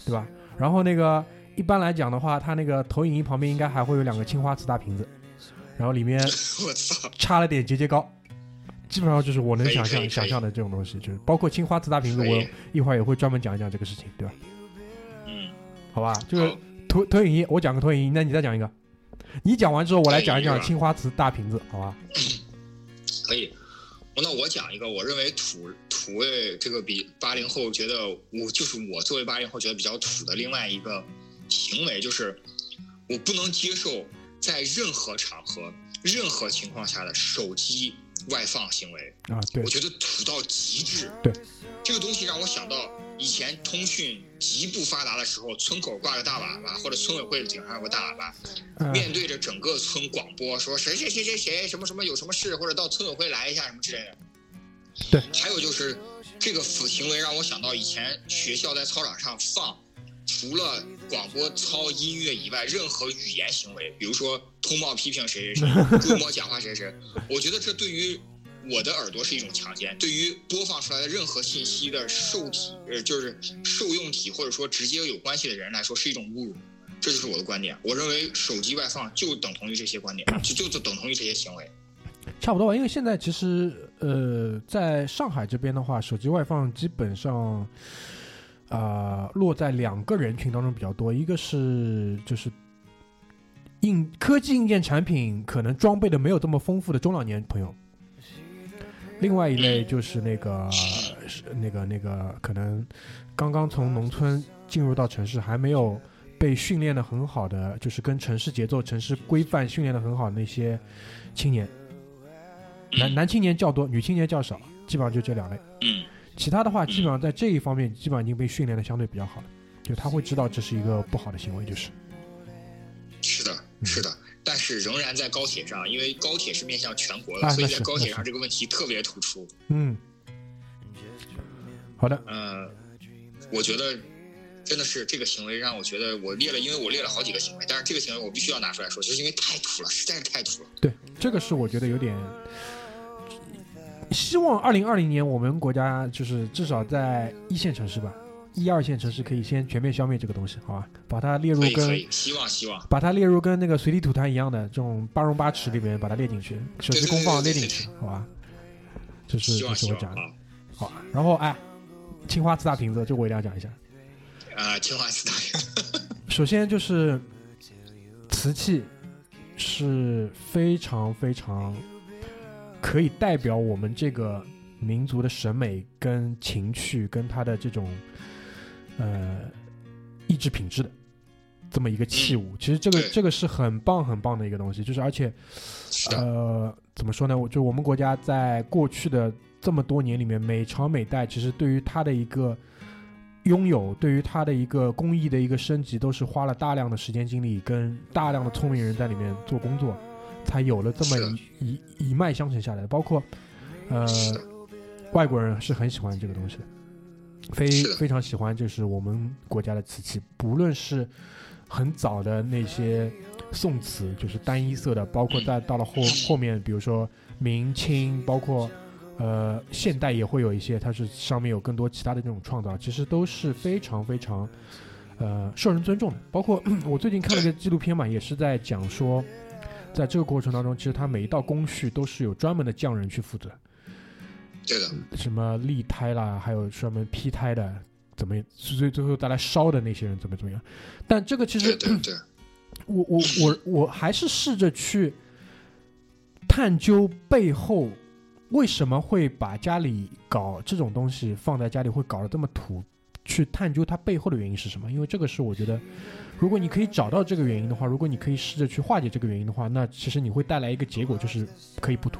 对吧？然后那个一般来讲的话，它那个投影仪旁边应该还会有两个青花瓷大瓶子，然后里面 我操，插了点节节膏，基本上就是我能想象想象的这种东西，就是包括青花瓷大瓶子，我一会儿也会专门讲一讲这个事情，对吧？嗯，好吧，就是投投影仪，我讲个投影仪，那你再讲一个，你讲完之后，我来讲一讲青花瓷大瓶子，好吧？可以。那我讲一个，我认为土土味这个比八零后觉得我就是我作为八零后觉得比较土的另外一个行为，就是我不能接受在任何场合、任何情况下的手机外放行为。啊，对我，觉得土到极致。对，这个东西让我想到以前通讯极不发达的时候，村口挂个大喇叭，或者村委会顶上有个大喇叭，嗯面对着整个村广播说谁谁谁谁谁什么什么有什么事，或者到村委会来一下什么之类的。对，还有就是这个行为让我想到以前学校在操场上放。除了广播操音乐以外，任何语言行为，比如说通报批评谁谁谁，规模讲话谁谁，我觉得这对于我的耳朵是一种强奸，对于播放出来的任何信息的受体，呃，就是受用体或者说直接有关系的人来说是一种侮辱。这就是我的观点。我认为手机外放就等同于这些观点，就就等同于这些行为。差不多吧，因为现在其实呃，在上海这边的话，手机外放基本上啊、落在两个人群当中比较多，一个是就是硬科技硬件产品可能装备的没有这么丰富的中老年朋友，另外一类就是那个是那个那个可能刚刚从农村进入到城市，还没有被训练的很好的，就是跟城市节奏、城市规范训练的很好的那些青年。男男青年较多，女青年较少，基本上就这两类。嗯，其他的话，基本上在这一方面，基本上已经被训练的相对比较好了，就他会知道这是一个不好的行为，就是。是的，是的。但是仍然在高铁上，因为高铁是面向全国的，啊所以在高铁上这个问题特别突出。嗯，好的，呃，我觉得真的是这个行为让我觉得我列了，因为我列了好几个行为，但是这个行为我必须要拿出来说，就是因为太土了，实在是太土了。对，这个是我觉得有点。希望二零二零年我们国家就是至少在一线城市吧，一二线城市可以先全面消灭这个东西，好吧？把它列入跟希望希望。把它列入跟那个随地吐痰一样的这种八荣八耻里面把它列进去，手机公放列进去，好吧？这是这是我讲的，啊好啊。然后哎，青花瓷大瓶子，这我一定要讲一下。啊！青花瓷大瓶，首先就是瓷器是非常非常可以代表我们这个民族的审美跟情趣跟它的这种呃意志品质的这么一个器物。其实这个这个是很棒很棒的一个东西，就是而且，呃怎么说呢？我就我们国家在过去的这么多年里面，每朝每代其实对于它的一个拥有，对于它的一个工艺的一个升级，都是花了大量的时间精力跟大量的聪明人在里面做工作，才有了这么一一一脉相承下来的。包括呃，外国人是很喜欢这个东西的，非非常喜欢就是我们国家的瓷器，不论是很早的那些宋瓷，就是单一色的，包括在到了后后面，比如说明清，包括呃现代也会有一些，它是上面有更多其他的这种创造，其实都是非常非常呃受人尊重的。包括 我最近看了个纪录片嘛，也是在讲说，在这个过程当中，其实它每一道工序都是有专门的匠人去负责。对的，什么立胎啦，还有专门劈胎的，怎么最最后带来烧的那些人怎么怎么样？但这个其实对对对，我我我我还是试着去探究背后为什么会把家里搞这种东西放在家里会搞得这么土，去探究它背后的原因是什么？因为这个是我觉得，如果你可以找到这个原因的话，如果你可以试着去化解这个原因的话，那其实你会带来一个结果，就是可以不土。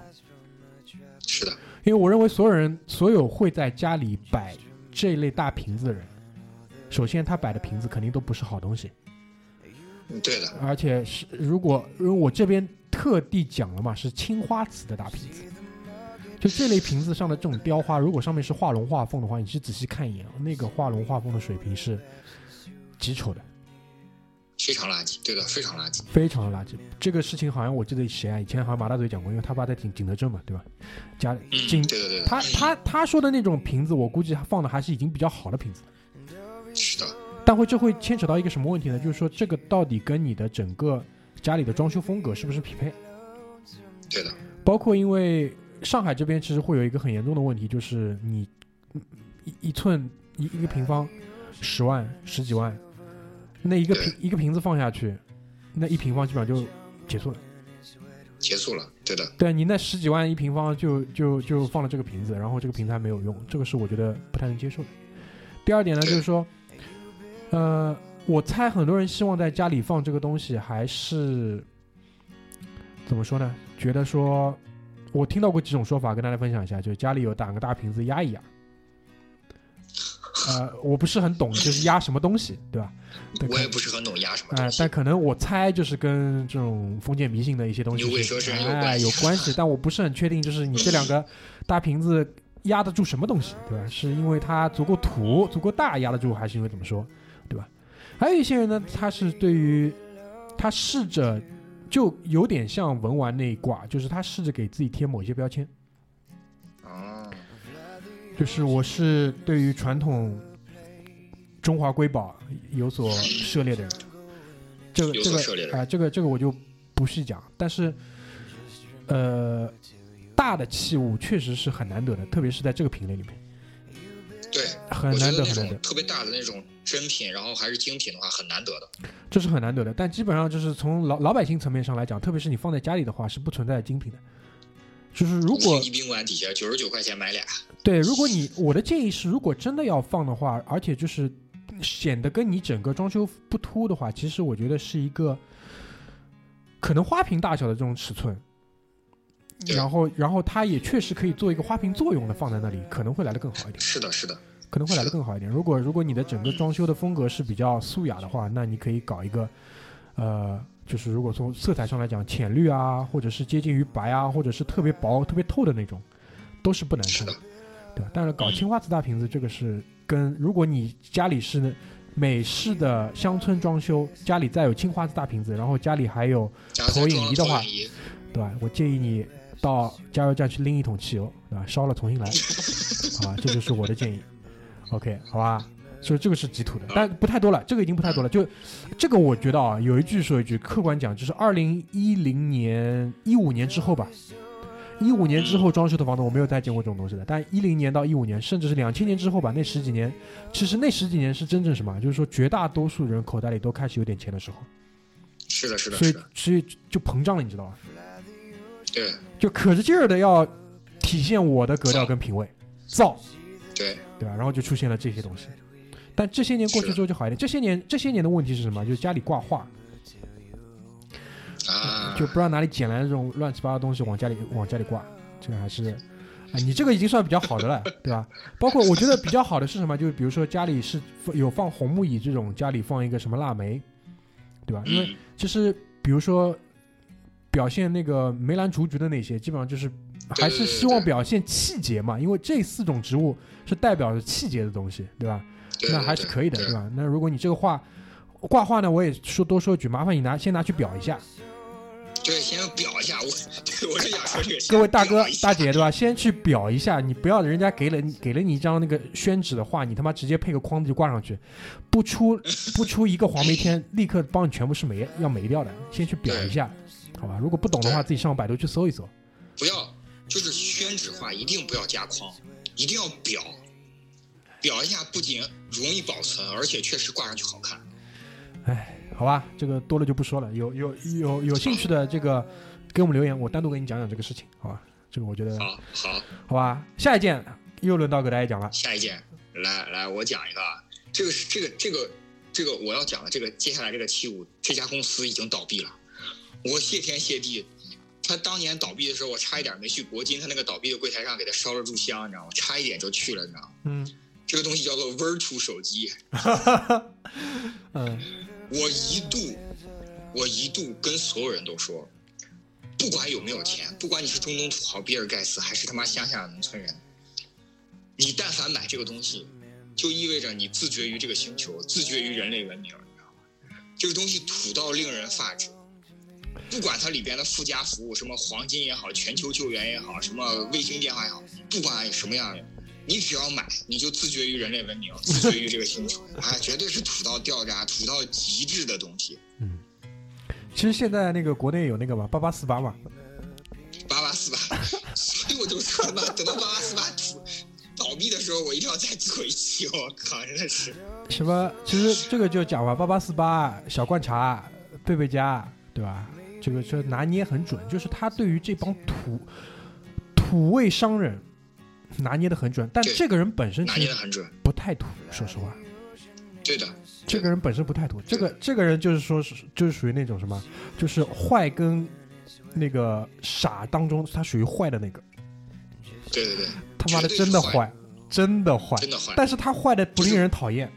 因为我认为所有人，所有会在家里摆这一类大瓶子的人，首先他摆的瓶子肯定都不是好东西，嗯对的，而且是如果因为我这边特地讲了嘛，是青花瓷的大瓶子，就这类瓶子上的这种雕花，如果上面是画龙画凤的话，你去仔细看一眼，那个画龙画凤的水平是极丑的，非常垃圾，对的，非常垃圾。非常的垃圾。这个事情好像我记得谁啊，以前好像马大嘴讲过，因为他爸在景景德镇嘛，对吧？家里嗯，景对的对，他他他说的那种瓶子，我估计他放的还是已经比较好的瓶子。是的，但会这会牵扯到一个什么问题呢？就是说这个到底跟你的整个家里的装修风格是不是匹配？对的，包括因为上海这边其实会有一个很严重的问题，就是你嗯一一寸一一个平方十万十几万，那一个瓶一个瓶子放下去，那一平方基本上就结束了。结束了，对的，对你那十几万一平方就就就放了这个瓶子，然后这个瓶子还没有用，这个是我觉得不太能接受的。第二点呢，就是说，呃，我猜很多人希望在家里放这个东西，还是怎么说呢？觉得说，我听到过几种说法，跟大家分享一下，就是家里有打个大瓶子压一压。呃，我不是很懂，就是压什么东西，对吧？对我也不是很懂压什么哎、东西但。可能我猜就是跟这种封建迷信的一些东西哎关系有关系，但我不是很确定，就是你这两个大瓶子压得住什么东西，对吧？是因为它足够土、足够大压得住，还是因为怎么说，对吧？还有一些人呢，他是对于他试着就有点像文玩那一挂，就是他试着给自己贴某些标签，哦，就是我是对于传统中华瑰宝有所涉猎的人，这个这个所涉猎啊、这个这个我就不细讲。但是，呃，大的器物确实是很难得的，特别是在这个品类里面，对，很难得很难得，特别大的那种珍品，然后还是精品的话，很难得的。这是很难得的。但基本上就是从老老百姓层面上来讲，特别是你放在家里的话，是不存在精品的。就是如果一宾馆底下九十九块钱买俩，对，如果你我的建议是，如果真的要放的话，而且就是显得跟你整个装修不突的话，其实我觉得是一个可能花瓶大小的这种尺寸，然后然后它也确实可以做一个花瓶作用的放在那里，可能会来的更好一点，是的，是的，可能会来的更好一点。如果如果你的整个装修的风格是比较素雅的话，那你可以搞一个呃。就是如果从色彩上来讲，浅绿啊，或者是接近于白啊，或者是特别薄、特别透的那种，都是不难看的。，对吧？但是搞青花瓷大瓶子这个是跟如果你家里是美式的乡村装修，家里再有青花瓷大瓶子，然后家里还有投影仪的话对吧？我建议你到加油站去拎一桶汽油，对吧？烧了重新来，好吧？这就是我的建议。OK，好吧？所以这个是极土的，但不太多了，这个已经不太多了。就这个，我觉得啊，有一句说一句，客观讲，就是二零一零年、一五年之后吧，一五年之后装修的房子，我没有再见过这种东西了。但一零年到一五年，甚至是两千年之后吧，那十几年，其实那十几年是真正什么？就是说，绝大多数人口袋里都开始有点钱的时候，是的，是的，所以，所以就膨胀了，你知道吧？对就可着劲儿的要体现我的格调跟品味，造，对，对吧？然后就出现了这些东西。但这些年过去之后就好一点。这些年这些年的问题是什么？就是家里挂画，啊，就不知道哪里捡来的这种乱七八糟东西往家里往家里挂，这个还是。啊，你这个已经算比较好的了，对吧？包括我觉得比较好的是什么？就是比如说家里是有放红木椅这种，家里放一个什么腊梅，对吧？因为嗯其实比如说表现那个梅兰竹菊的那些，基本上就是还是希望表现气节嘛，因为这四种植物是代表着气节的东西，对吧？对那还是可以的，对对吧？那如果你这个画挂画呢，我也说多说一句，麻烦你拿先拿去裱一下，对，先裱一下，我对我是想说这个。各位大哥大姐，对吧？先去裱一下，你不要人家给了你给了你一张那个宣纸的画，你他妈直接配个框子就挂上去，不出 不出一个黄梅天，立刻帮你全部是没要没掉的，先去裱一下，好吧？如果不懂的话，自己上百度去搜一搜。不要，就是宣纸画一定不要加框，一定要裱，裱一下不仅容易保存，而且确实挂上去好看。哎，好吧，这个多了就不说了。有有有有兴趣的这个给我们留言，我单独给你讲讲这个事情，好吧？这个我觉得好好，好吧。下一件又轮到给大家讲了，下一件，来来，我讲一个啊，这个是这个这个这个我要讲的这个接下来这个七五这家公司已经倒闭了，我谢天谢地。他当年倒闭的时候，我差一点没去铂金他那个倒闭的柜台上给他烧了炷香，你知道吗？差一点就去了，你知道吗？嗯这个东西叫做 Virtual 手机，嗯我一度，我一度跟所有人都说，不管有没有钱，不管你是中东土豪比尔盖茨，还是他妈乡下的农村人，你但凡买这个东西，就意味着你自绝于这个星球，自绝于人类文明，你知道吗？这个东西土到令人发指。不管它里边的附加服务，什么黄金也好，全球救援也好，什么卫星电话也好，不管什么样的，你只要买，你就自绝于人类文明，自绝于这个星球，啊，绝对是土到掉渣、土到极致的东西。嗯。其实现在那个国内有那个嘛，八八四八嘛，八八四八，所以我就说嘛，等到八八四八土倒闭的时候，我一定要再做一期。我靠，真的是，什么？其实这个就讲吧，八八四八小罐茶、贝贝佳，对吧？这个就拿捏很准，就是他对于这帮土土味商人拿捏的很准，但这个人本身拿捏的很准。不太土，说实话，对的，这个人本身不太土，这个这个人就是说是就是属于那种什么，就是坏跟那个傻当中，他属于坏的那个，对对对，他妈的真的坏，真的坏，真的坏。但是他坏的不令人讨厌，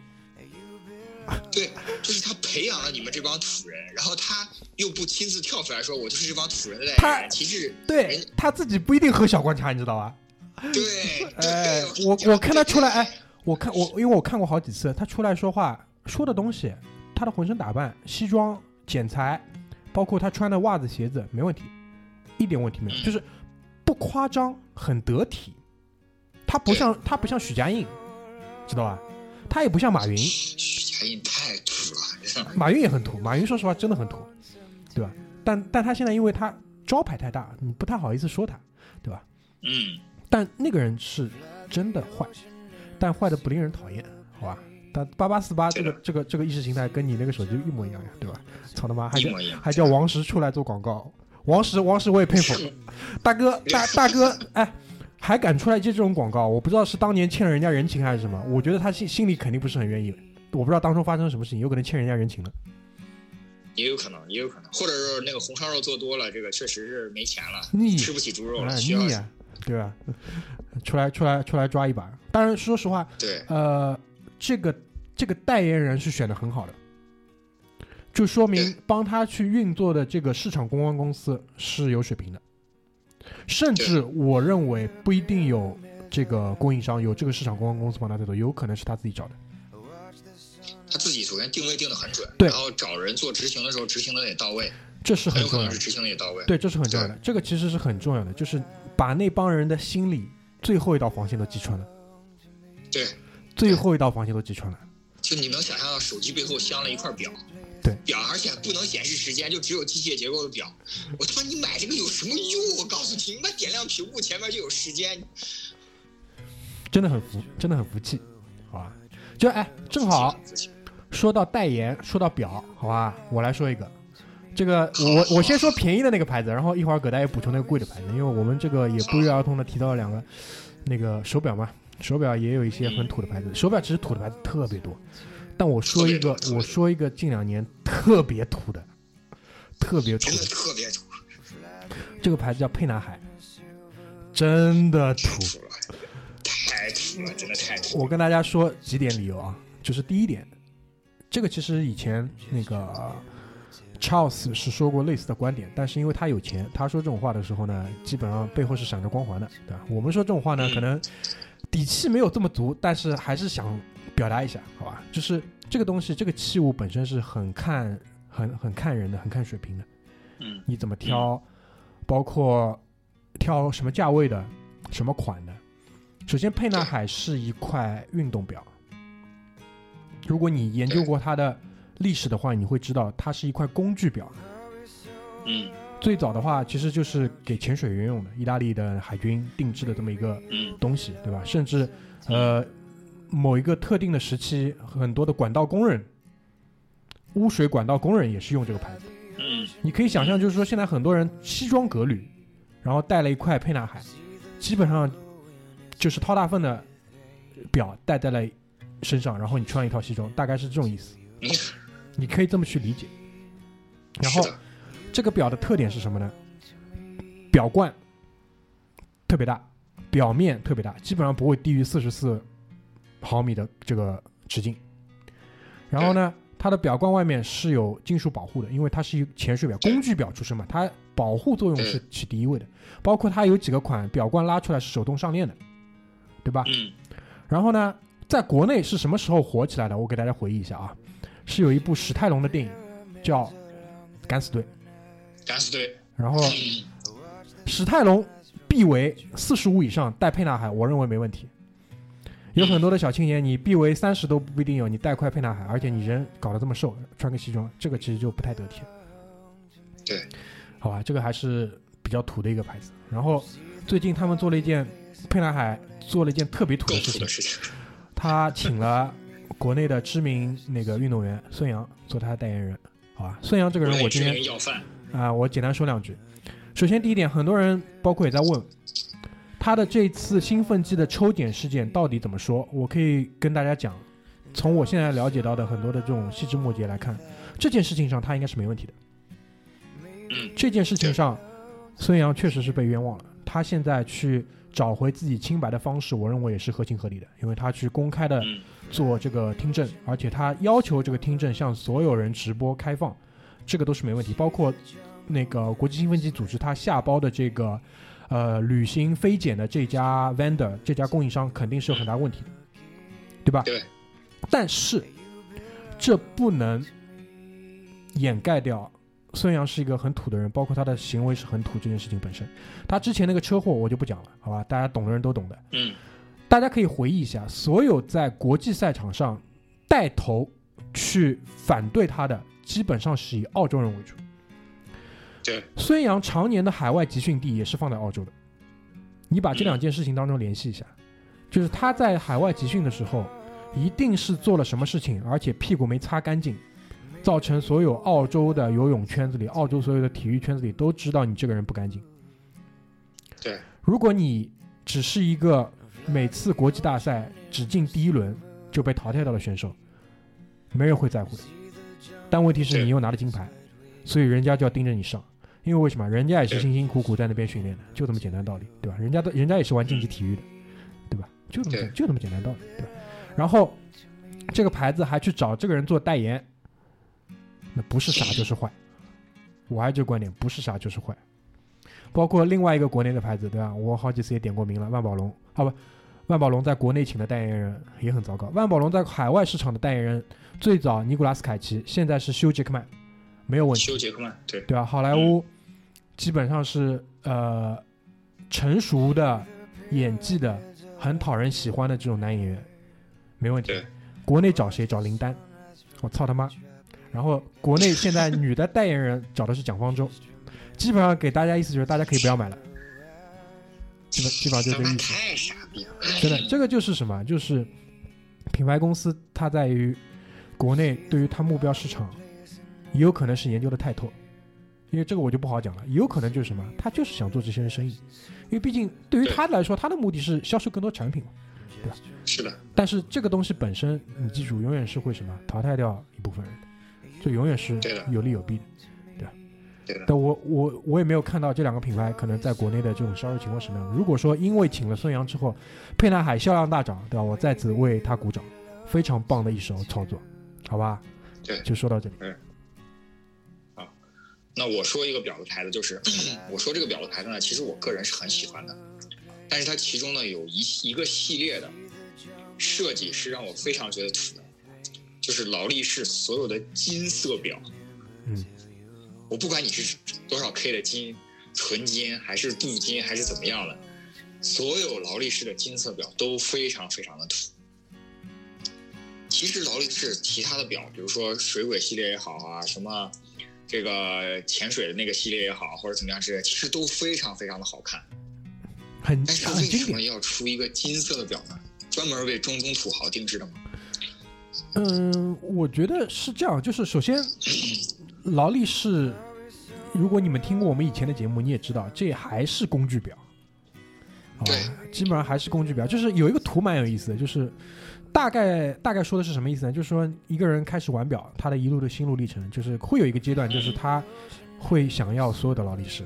对，就是他培养了你们这帮土人，然后他又不亲自跳出来说，我就是这帮土人的代他言人。其实，对他自己不一定喝小罐茶，你知道吧？对，哎，我我看他出来，哎，我看我因为我看过好几次，他出来说话说的东西，他的浑身打扮、西装、剪裁，包括他穿的袜子、鞋子，没问题，一点问题没有，就是不夸张，很得体。他不像他不像许家印，知道吧？他也不像马云，许家印太土了，马云也很土，马云说实话真的很土，对吧？但但他现在因为他招牌太大，你不太好意思说他，对吧？嗯，但那个人是真的坏，但坏的不令人讨厌，好吧？但八八四八这个这个这个意识形态跟你那个手机一模一样呀，对吧？操他妈，还叫。还叫王石出来做广告，王石王石我也佩服，大哥大大哥，哎，还敢出来接这种广告，我不知道是当年欠了人家人情还是什么，我觉得他心心里肯定不是很愿意，我不知道当初发生了什么事情，有可能欠人家人情了。也有可能，也有可能，或者是那个红烧肉做多了，这个确实是没钱了，腻吃不起猪肉了，哎需要对吧？出来出来出来抓一把。当然，说实话，对呃，这个这个代言人是选的很好的，就说明帮他去运作的这个市场公关公司是有水平的，甚至我认为不一定有这个供应商有这个市场公关公司帮他在做，有可能是他自己找的。他自己首先定位定的很准，对然后找人做执行的时候执行的也到位，这是很重要的有可能是。执行的也到位。对，这是很重要的。这个其实是很重要的，就是把那帮人的心里最后一道防线都击穿了，对，最后一道防线都击穿了。就你能想象到手机背后镶了一块表，对，表而且不能显示时间，就只有机械结构的表。我他妈你买这个有什么用？我告诉你，你妈点亮屏幕前面就有时间。真的很服，真的很服气，好吧？就哎，正好说到代言，说到表，好吧？我来说一个，这个我我先说便宜的那个牌子，然后一会儿葛大爷补充那个贵的牌子，因为我们这个也不约而同的提到了两个那个手表嘛，手表也有一些很土的牌子，手表其实土的牌子特别多，但我说一个我说一个近两年特别土的，特别土的的，特别土，这个牌子叫沛纳海，真的土。太土了，真的太土。我跟大家说几点理由啊，就是第一点，这个其实以前那个 Charles 是说过类似的观点，但是因为他有钱，他说这种话的时候呢，基本上背后是闪着光环的，对吧？我们说这种话呢，嗯可能底气没有这么足，但是还是想表达一下，好吧？就是这个东西，这个器物本身是很看、很很看人的，很看水平的。嗯你怎么挑，包括挑什么价位的、什么款的。首先，沛纳海是一块运动表。如果你研究过它的历史的话，你会知道它是一块工具表。嗯最早的话，其实就是给潜水员用的，意大利的海军定制的这么一个嗯东西，对吧？甚至，呃，某一个特定的时期，很多的管道工人、污水管道工人也是用这个牌子。嗯你可以想象，就是说现在很多人西装革履，然后带了一块沛纳海，基本上就是掏大粪的表戴在了身上，然后你穿一套西装，大概是这种意思。嗯，你可以这么去理解。然后这个表的特点是什么呢？表冠特别大，表面特别大，基本上不会低于四十四毫米的这个直径。然后呢，它的表冠外面是有金属保护的，因为它是一潜水表、工具表出身嘛，它保护作用是起第一位的。包括它有几个款表冠拉出来是手动上链的，对吧？嗯然后呢，在国内是什么时候火起来的？我给大家回忆一下啊，是有一部史泰龙的电影叫《敢死队》，敢死队，然后嗯史泰龙必为四十五以上带沛纳海，我认为没问题。有很多的小青年，你臂围三十都不一定有，你带块沛纳海，而且你人搞得这么瘦，穿个西装，这个其实就不太得体。对，好吧，这个还是比较土的一个牌子。然后最近他们做了一件沛纳海做了一件特别土的，事情。他请了国内的知名那个运动员孙杨做他的代言人，好吧？孙杨这个人，我今天啊、我简单说两句。首先，第一点，很多人包括也在问，他的这次兴奋剂的抽检事件到底怎么说？我可以跟大家讲，从我现在了解到的很多的这种细枝末节来看，这件事情上他应该是没问题的。嗯这件事情上，孙杨确实是被冤枉了。他现在去找回自己清白的方式，我认为也是合情合理的，因为他去公开的嗯做这个听证，而且他要求这个听证向所有人直播开放，这个都是没问题。包括那个国际兴奋剂组织他下包的这个呃旅行飞检的这家 vendor 这家供应商肯定是有很大问题的，对吧？对。但是这不能掩盖掉孙杨是一个很土的人，包括他的行为是很土这件事情本身。他之前那个车祸我就不讲了，好吧？大家懂的人都懂的。嗯大家可以回忆一下，所有在国际赛场上带头去反对他的，基本上是以澳洲人为主。对，孙杨常年的海外集训地也是放在澳洲的。你把这两件事情当中联系一下，就是他在海外集训的时候，一定是做了什么事情，而且屁股没擦干净，造成所有澳洲的游泳圈子里、澳洲所有的体育圈子里都知道你这个人不干净。对，如果你只是一个每次国际大赛只进第一轮就被淘汰掉的选手，没人会在乎的。但问题是你又拿了金牌，所以人家就要盯着你上。因为为什么？人家也是辛辛苦苦在那边训练的，就这么简单道理，对吧？人家的人家也是玩竞技体育的，对吧？就这么简就这么简单道理，对吧？然后这个牌子还去找这个人做代言，那不是傻就是坏。我还是这个观点，不是傻就是坏。包括另外一个国内的牌子，对吧？我好几次也点过名了，万宝龙，好吧，万宝龙在国内请的代言人也很糟糕。万宝龙在海外市场的代言人最早尼古拉斯凯奇，现在是休杰克曼，没有问题，休杰克曼，对，对吧？好莱坞基本上是呃成熟的演技的，很讨人喜欢的这种男演员，没问题。国内找谁？找林丹，我操他妈！然后国内现在女的代言人找的是蒋方舟，基本上给大家意思就是大家可以不要买了，基本基本上就这个意思。太傻逼了，真的，这个就是什么？就是品牌公司它在于国内对于它目标市场，也有可能是研究的太透，因为这个我就不好讲了。也有可能就是什么，他就是想做这些人生意，因为毕竟对于他来说，他的目的是销售更多产品嘛。对吧是的，但是这个东西本身，你记住，永远是会什么淘汰掉一部分人的，这永远是有利有弊的。对的，但我我我也没有看到这两个品牌可能在国内的这种销售情况什么样的。如果说因为请了孙杨之后，沛纳海销量大涨，对吧？我再次为他鼓掌，非常棒的一手操作，好吧？对就说到这里。嗯那我说一个表的牌子，就是 我说这个表的牌子呢，其实我个人是很喜欢的，但是它其中呢有一一个系列的设计是让我非常觉得土的，就是劳力士所有的金色表，嗯，我不管你是多少 K 的金，纯金还是镀金还是怎么样的，所有劳力士的金色表都非常非常的土。其实劳力士其他的表，比如说水鬼系列也好啊，什么这个潜水的那个系列也好，或者怎么样之类，其实都非常非常的好看。很但是。为什么要出一个金色的表呢？专门为中东土豪定制的吗？嗯，我觉得是这样，就是首先，劳力士，如果你们听过我们以前的节目，你也知道，这还是工具表，好吧对？基本上还是工具表。就是有一个图蛮有意思的，就是大概大概说的是什么意思呢？就是说一个人开始玩表，他的一路的心路历程，就是会有一个阶段，就是他会想要所有的劳力士，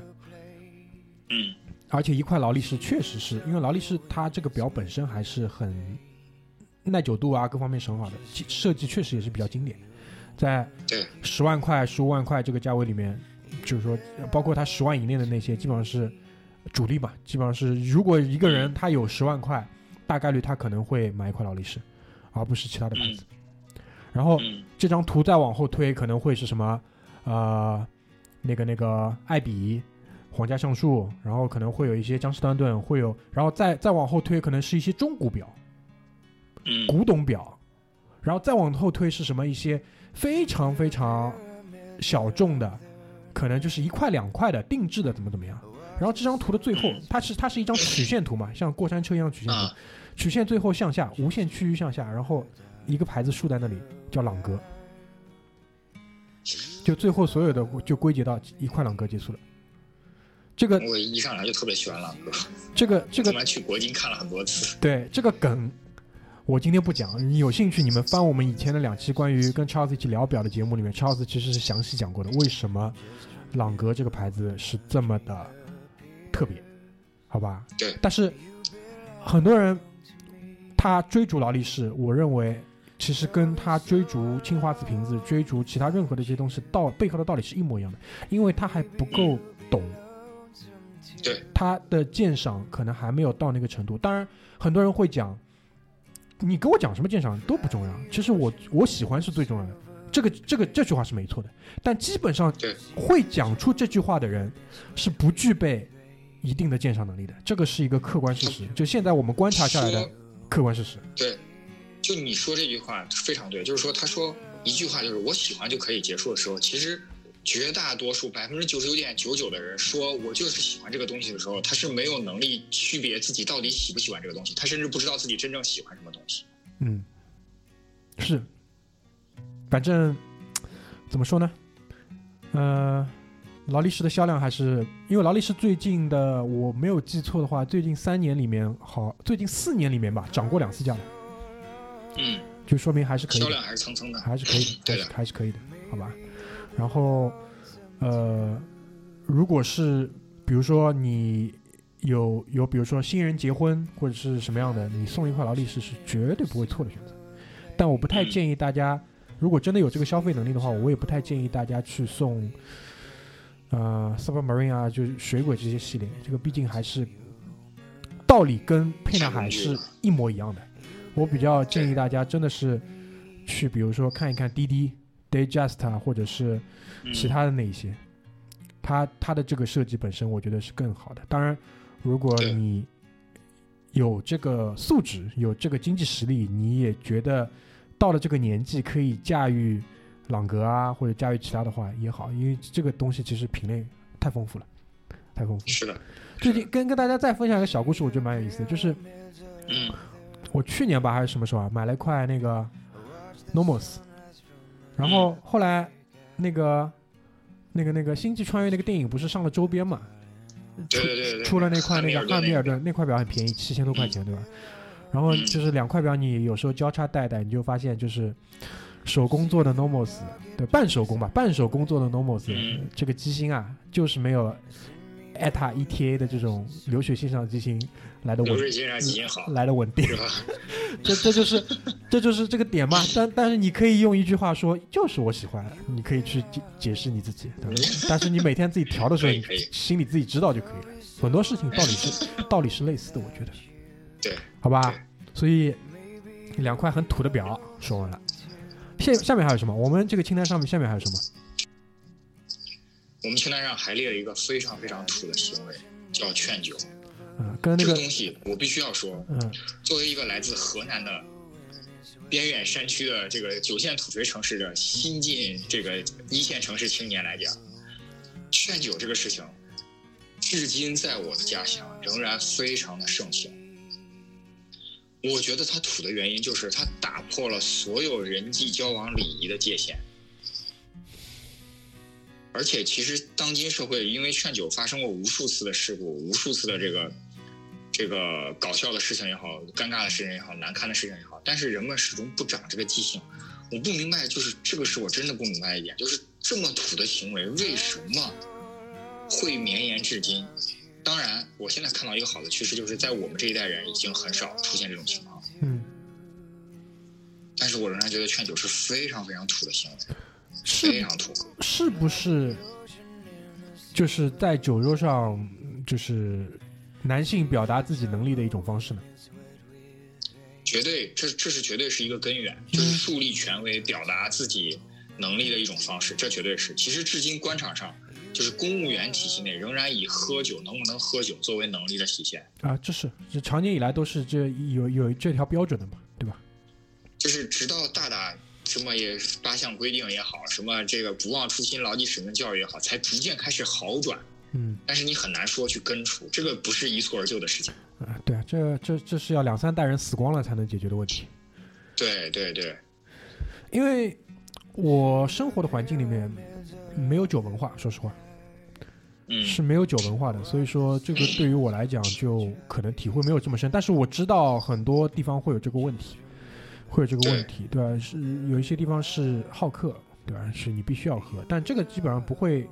嗯，而且一块劳力士确实是因为劳力士它这个表本身还是很耐久度啊，各方面是很好的，其设计确实也是比较经典，在十万块、十五万块这个价位里面，就是说包括他十万以内的那些，基本上是主力嘛，基本上是如果一个人他有十万块，大概率他可能会买一块劳力士，而不是其他的牌子。然后嗯这张图再往后推，可能会是什么？呃，那个那个艾比、皇家橡树，然后可能会有一些江诗丹顿，会有，然后再再往后推，可能是一些中古表、嗯古董表，然后再往后推是什么？一些非常非常小众的，可能就是一块两块的定制的，怎么怎么样。然后这张图的最后，它是它是一张曲线图嘛，像过山车一样曲线图啊，曲线最后向下，无限趋于向下，然后一个牌子竖在那里，叫朗格。就最后所有的就归结到一块朗格结束了。这个我一上来就特别喜欢朗格，这个这个去国金看了很多次。对这个梗，我今天不讲。你有兴趣，你们翻我们以前的两期关于跟 Charles 一起聊表的节目里面，Charles 其实是详细讲过的，为什么朗格这个牌子是这么的特别，好吧？对但是很多人他追逐劳力士，我认为其实跟他追逐青花瓷瓶子、追逐其他任何的一些东西道背后的道理是一模一样的，因为他还不够懂。对，他的鉴赏可能还没有到那个程度。当然，很多人会讲，你跟我讲什么鉴赏都不重要。其实我我喜欢是最重要的。这个这个这句话是没错的，但基本上对会讲出这句话的人是不具备一定的鉴赏能力的，这个是一个客观事实。就现在我们观察下来的客观事实。对，就你说这句话非常对，就是说他说一句话就是我喜欢就可以结束的时候，其实绝大多数百分之九十九点九九的人说我就是喜欢这个东西的时候，他是没有能力区别自己到底喜不喜欢这个东西，他甚至不知道自己真正喜欢什么东西。嗯，是，反正怎么说呢？呃，劳力士的销量还是因为劳力士最近的我没有记错的话，最近三年里面好，最近四年里面吧，涨过两次价的，嗯，就说明还是可以，销量还是蹭蹭的。还是可以的，对还是可以的，好吧？然后，呃，如果是比如说你有有，比如说新人结婚或者是什么样的，你送一块劳力士是绝对不会错的选择。但我不太嗯建议大家，如果真的有这个消费能力的话，我也不太建议大家去送，呃，Supermarine 啊，就是水鬼这些系列，这个毕竟还是道理跟沛纳海是一模一样的。我比较建议大家真的是去，比如说看一看滴滴 Dayjust 啊，或者是嗯其他的那一些，它它的这个设计本身，我觉得是更好的。当然，如果你有这个素质，有这个经济实力，你也觉得到了这个年纪可以驾驭朗格啊，或者驾驭其他的话也好，因为这个东西其实品类太丰富了，太丰富了。是的，最近跟跟大家再分享一个小故事，我觉得蛮有意思的，就是嗯我去年吧还是什么时候啊，买了一块那个 Nomos，然后后来那个那个那个星际穿越那个电影不是上了周边嘛，对对对对，出了那块那个汉密尔顿顿那块表很便宜，七千多块钱，对吧？然后就是两块表，你有时候交叉戴戴，你就发现就是手工做的 Nomos，对，半手工吧，半手工做的 Nomos，、嗯。这个机芯啊，就是没有 ETA ETA 的这种流水线上机型来的稳，流水线上基因好，来的稳定。这这就是这就是这个点嘛。但但是你可以用一句话说，就是我喜欢，你可以去解解释你自己，对吧？但是你每天自己调的时候，你心里自己知道就可以了。很多事情道理是 道理是类似的，我觉得，对，好吧？所以两块很土的表说完了，下下面还有什么？我们这个清单上面下面还有什么？我们清单上还列了一个非常非常土的行为，叫劝酒。嗯，跟那个这个东西我必须要说，嗯作为一个来自河南的边远山区的这个九线土肥城市的新晋这个一线城市青年来讲，劝酒这个事情，至今在我的家乡仍然非常的盛行。我觉得它土的原因就是它打破了所有人际交往礼仪的界限。而且，其实当今社会因为劝酒发生过无数次的事故，无数次的这个这个搞笑的事情也好，尴尬的事情也好，难堪的事情也好，但是人们始终不长这个记性。我不明白，就是这个是我真的不明白一点，就是这么土的行为为什么会绵延至今？当然，我现在看到一个好的趋势，就是在我们这一代人已经很少出现这种情况，嗯，但是我仍然觉得劝酒是非常非常土的行为，是非常土。是不是就是在酒桌上，就是男性表达自己能力的一种方式呢？绝对，这这是绝对是一个根源，就是树立权威、表达自己能力的一种方式，这绝对是。其实至今官场上，就是公务员体系内仍然以喝酒能不能喝酒作为能力的体现。啊，这是这长年以来都是这有有这条标准的嘛，对吧？就是直到大大什么也八项规定也好，什么这个不忘初心、牢记使命教育也好，才逐渐开始好转。嗯但是你很难说去根除，这个不是一蹴而就的事情。啊，对啊，这这这是要两三代人死光了才能解决的问题。对对对，因为我生活的环境里面没有酒文化，说实话嗯，是没有酒文化的，所以说这个对于我来讲就可能体会没有这么深。但是我知道很多地方会有这个问题，会有这个问题，对吧？是有一些地方是好客，对吧？是你必须要喝，但这个基本上不会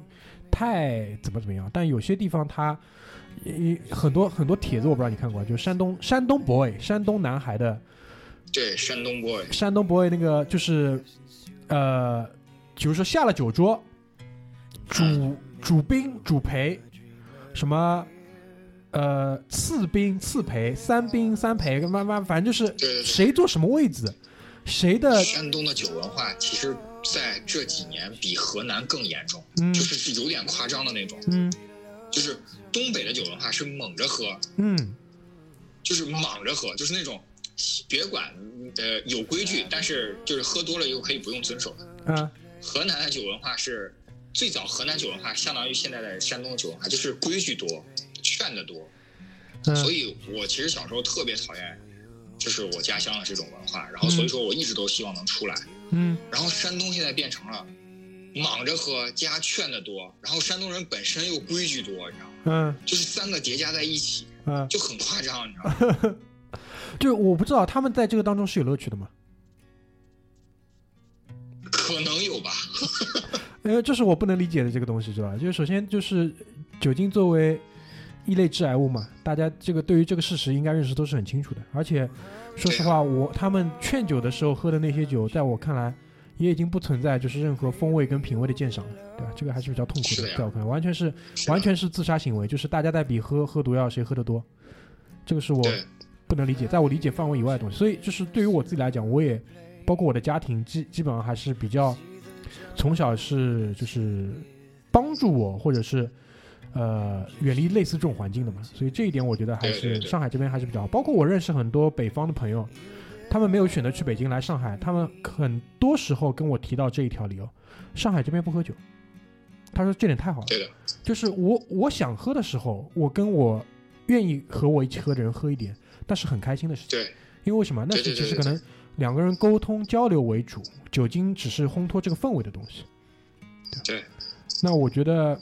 太怎么怎么样。但有些地方它。一很多很多帖子我不知道你看过，就山东山东 boy 山东男孩的对山东 boy，山东 boy 那个就是，呃，比如说下了酒桌，主主宾主陪，什么呃次宾次陪，三宾三陪，慢慢反正就是谁坐什么位置，谁的山东的酒文化其实在这几年比河南更严重，嗯就是是有点夸张的那种。嗯就是东北的酒文化是猛着喝，嗯就是莽着喝，就是那种别管呃有规矩，但是就是喝多了又可以不用遵守的。啊河南的酒文化是最早河南酒文化相当于现在的山东酒文化，就是规矩多，劝的多。嗯所以我其实小时候特别讨厌，就是我家乡的这种文化，然后所以说我一直都希望能出来。嗯然后山东现在变成了莽着喝加劝的多，然后山东人本身又规矩多，你知道吗？嗯就是三个叠加在一起，嗯，就很夸张，你知道吗？就我不知道他们在这个当中是有乐趣的吗？可能有吧。因为这是我不能理解的这个东西，知道吧？就是首先就是酒精作为一类致癌物嘛，大家这个对于这个事实应该认识都是很清楚的。而且说实话，我他们劝酒的时候喝的那些酒，在我看来也已经不存在就是任何风味跟品味的鉴赏了，对吧？这个还是比较痛苦的，在我看来，完全是是完全是自杀行为，就是大家在比喝喝毒药谁喝得多。这个是我不能理解，在我理解范围以外的东西。所以就是对于我自己来讲，我也包括我的家庭，基基本上还是比较从小是就是帮助我，或者是呃远离类似这种环境的嘛。所以这一点我觉得还是上海这边还是比较好。包括我认识很多北方的朋友，他们没有选择去北京来上海，他们很多时候跟我提到这一条理由：上海这边不喝酒。他说这点太好了，对的，就是我我想喝的时候，我跟我愿意和我一起喝的人喝一点，那是很开心的事情。对因为为什么？那是对对对对只是可能两个人沟通交流为主，酒精只是烘托这个氛围的东西。对，那我觉得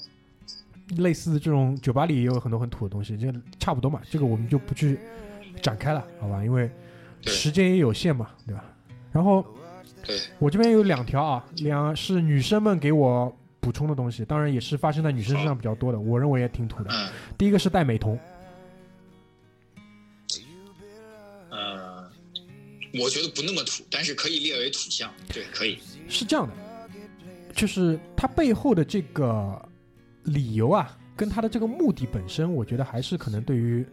类似这种酒吧里也有很多很土的东西，就差不多嘛。这个我们就不去展开了，好吧？因为时间也有限嘛，对吧？然后对我这边有两条啊，两是女生们给我补充的东西，当然也是发生在女生身上比较多的，我认为也挺土的。嗯第一个是戴美瞳，呃，我觉得不那么土，但是可以列为土象，对，可以，是这样的，就是它背后的这个理由啊，跟他的这个目的本身，我觉得还是可能对于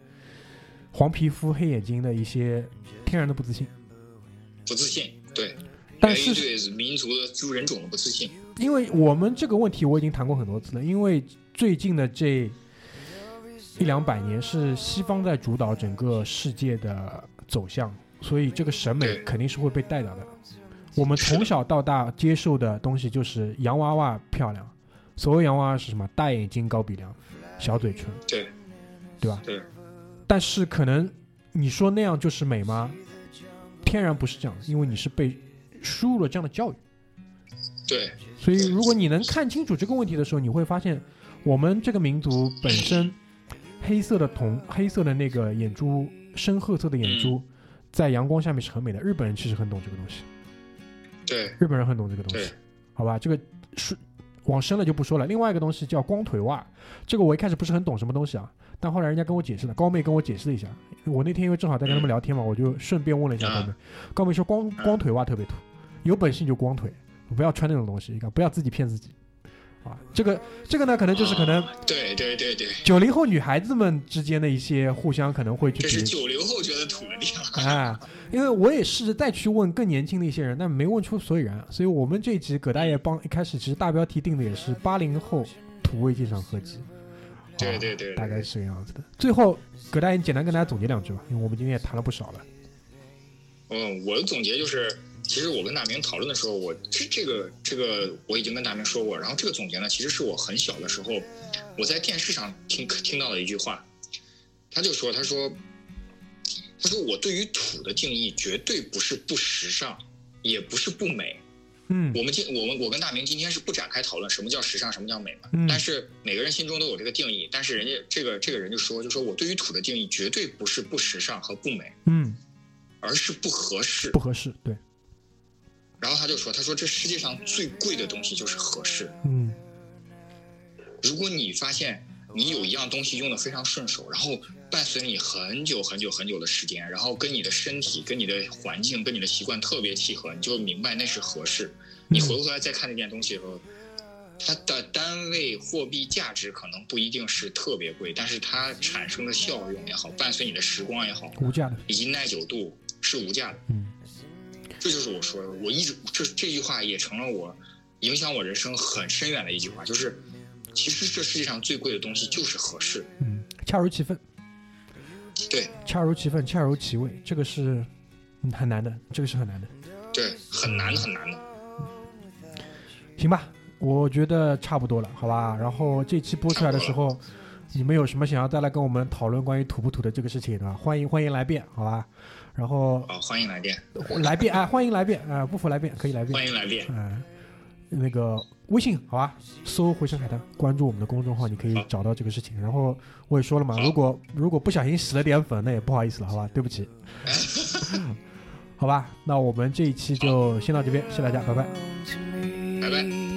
黄皮肤、黑眼睛的一些天然的不自信。不自信，对，但是对民族的诸人种的不自信，因为我们这个问题我已经谈过很多次了，因为最近的这一两百年是西方在主导整个世界的走向，所以这个审美肯定是会被带到的。我们从小到大接受的东西就是洋娃娃漂亮，所谓洋娃娃是什么？大眼睛、高鼻梁、小嘴唇，对对吧？对但是可能你说那样就是美吗？天然不是这样，因为你是被输入了这样的教育。对所以，如果你能看清楚这个问题的时候，你会发现，我们这个民族本身黑色的瞳、黑色的那个眼珠、深褐色的眼珠，在阳光下面是很美的。日本人其实很懂这个东西，对日本人很懂这个东对西，好吧？这个是往深了就不说了。另外一个东西叫光腿袜，这个我一开始不是很懂什么东西啊，但后来人家跟我解释了，高妹跟我解释了一下。我那天因为正好在跟他们聊天嘛，我就顺便问了一下高妹，高妹说光光腿袜特别土，有本事你就光腿，不要穿那种东西，不要自己骗自己。啊，这个这个呢，可能就是可能啊对对对对，九零后女孩子们之间的一些互相可能会去这是比九零后觉得土的地方，啊，因为我也试着再去问更年轻的一些人，但没问出所以然，所以我们这一集葛大爷帮一开始其实大标题定的也是八零后土味鉴赏合集，啊对对对对大概是这个样子的。最后，葛大爷你简单跟大家总结两句吧，因为我们今天也谈了不少了。嗯，我的总结就是，其实我跟大明讨论的时候，我这这个这个我已经跟大明说过，然后这个总结呢，其实是我很小的时候我在电视上听听到的一句话，他就说，他说，他说我对于土的定义绝对不是不时尚，也不是不美。嗯我们今我们我跟大明今天是不展开讨论什么叫时尚，什么叫美嘛。嗯但是每个人心中都有这个定义，但是人家这个这个人就说，就说我对于土的定义绝对不是不时尚和不美，嗯，而是不合适不。合适，对，然后他就说，他说这世界上最贵的东西就是合适。嗯如果你发现你有一样东西用的非常顺手，然后伴随你很久很久很久的时间，然后跟你的身体、跟你的环境、跟你的习惯特别契合，你就明白那是合适。你回过头来再看那件东西的时候，它的单位货币价值可能不一定是特别贵，但是它产生的效用也好，伴随你的时光也好，无价的，以及耐久度是无价的。嗯这就是我说的，我一直这这句话也成了我影响我人生很深远的一句话，就是其实这世界上最贵的东西就是合适。嗯，恰如其分，对恰如其分，恰如其味，这个是嗯很难的，这个是很难的。对，很难的很难的。行吧，我觉得差不多了，好吧。然后这期播出来的时候，你们有什么想要再来跟我们讨论关于土不土的这个事情的话，欢迎欢迎来辩，好吧。然后好，欢迎来电，来电啊，欢迎来电啊，不服来电可以来电欢迎来电。啊。那个微信好吧，搜“回声海滩”，关注我们的公众号，你可以找到这个事情。然后我也说了嘛，如果如果不小心洗了点粉，那也不好意思了，好吧，对不起。好吧，那我们这一期就先到这边，谢谢大家，拜拜。拜拜。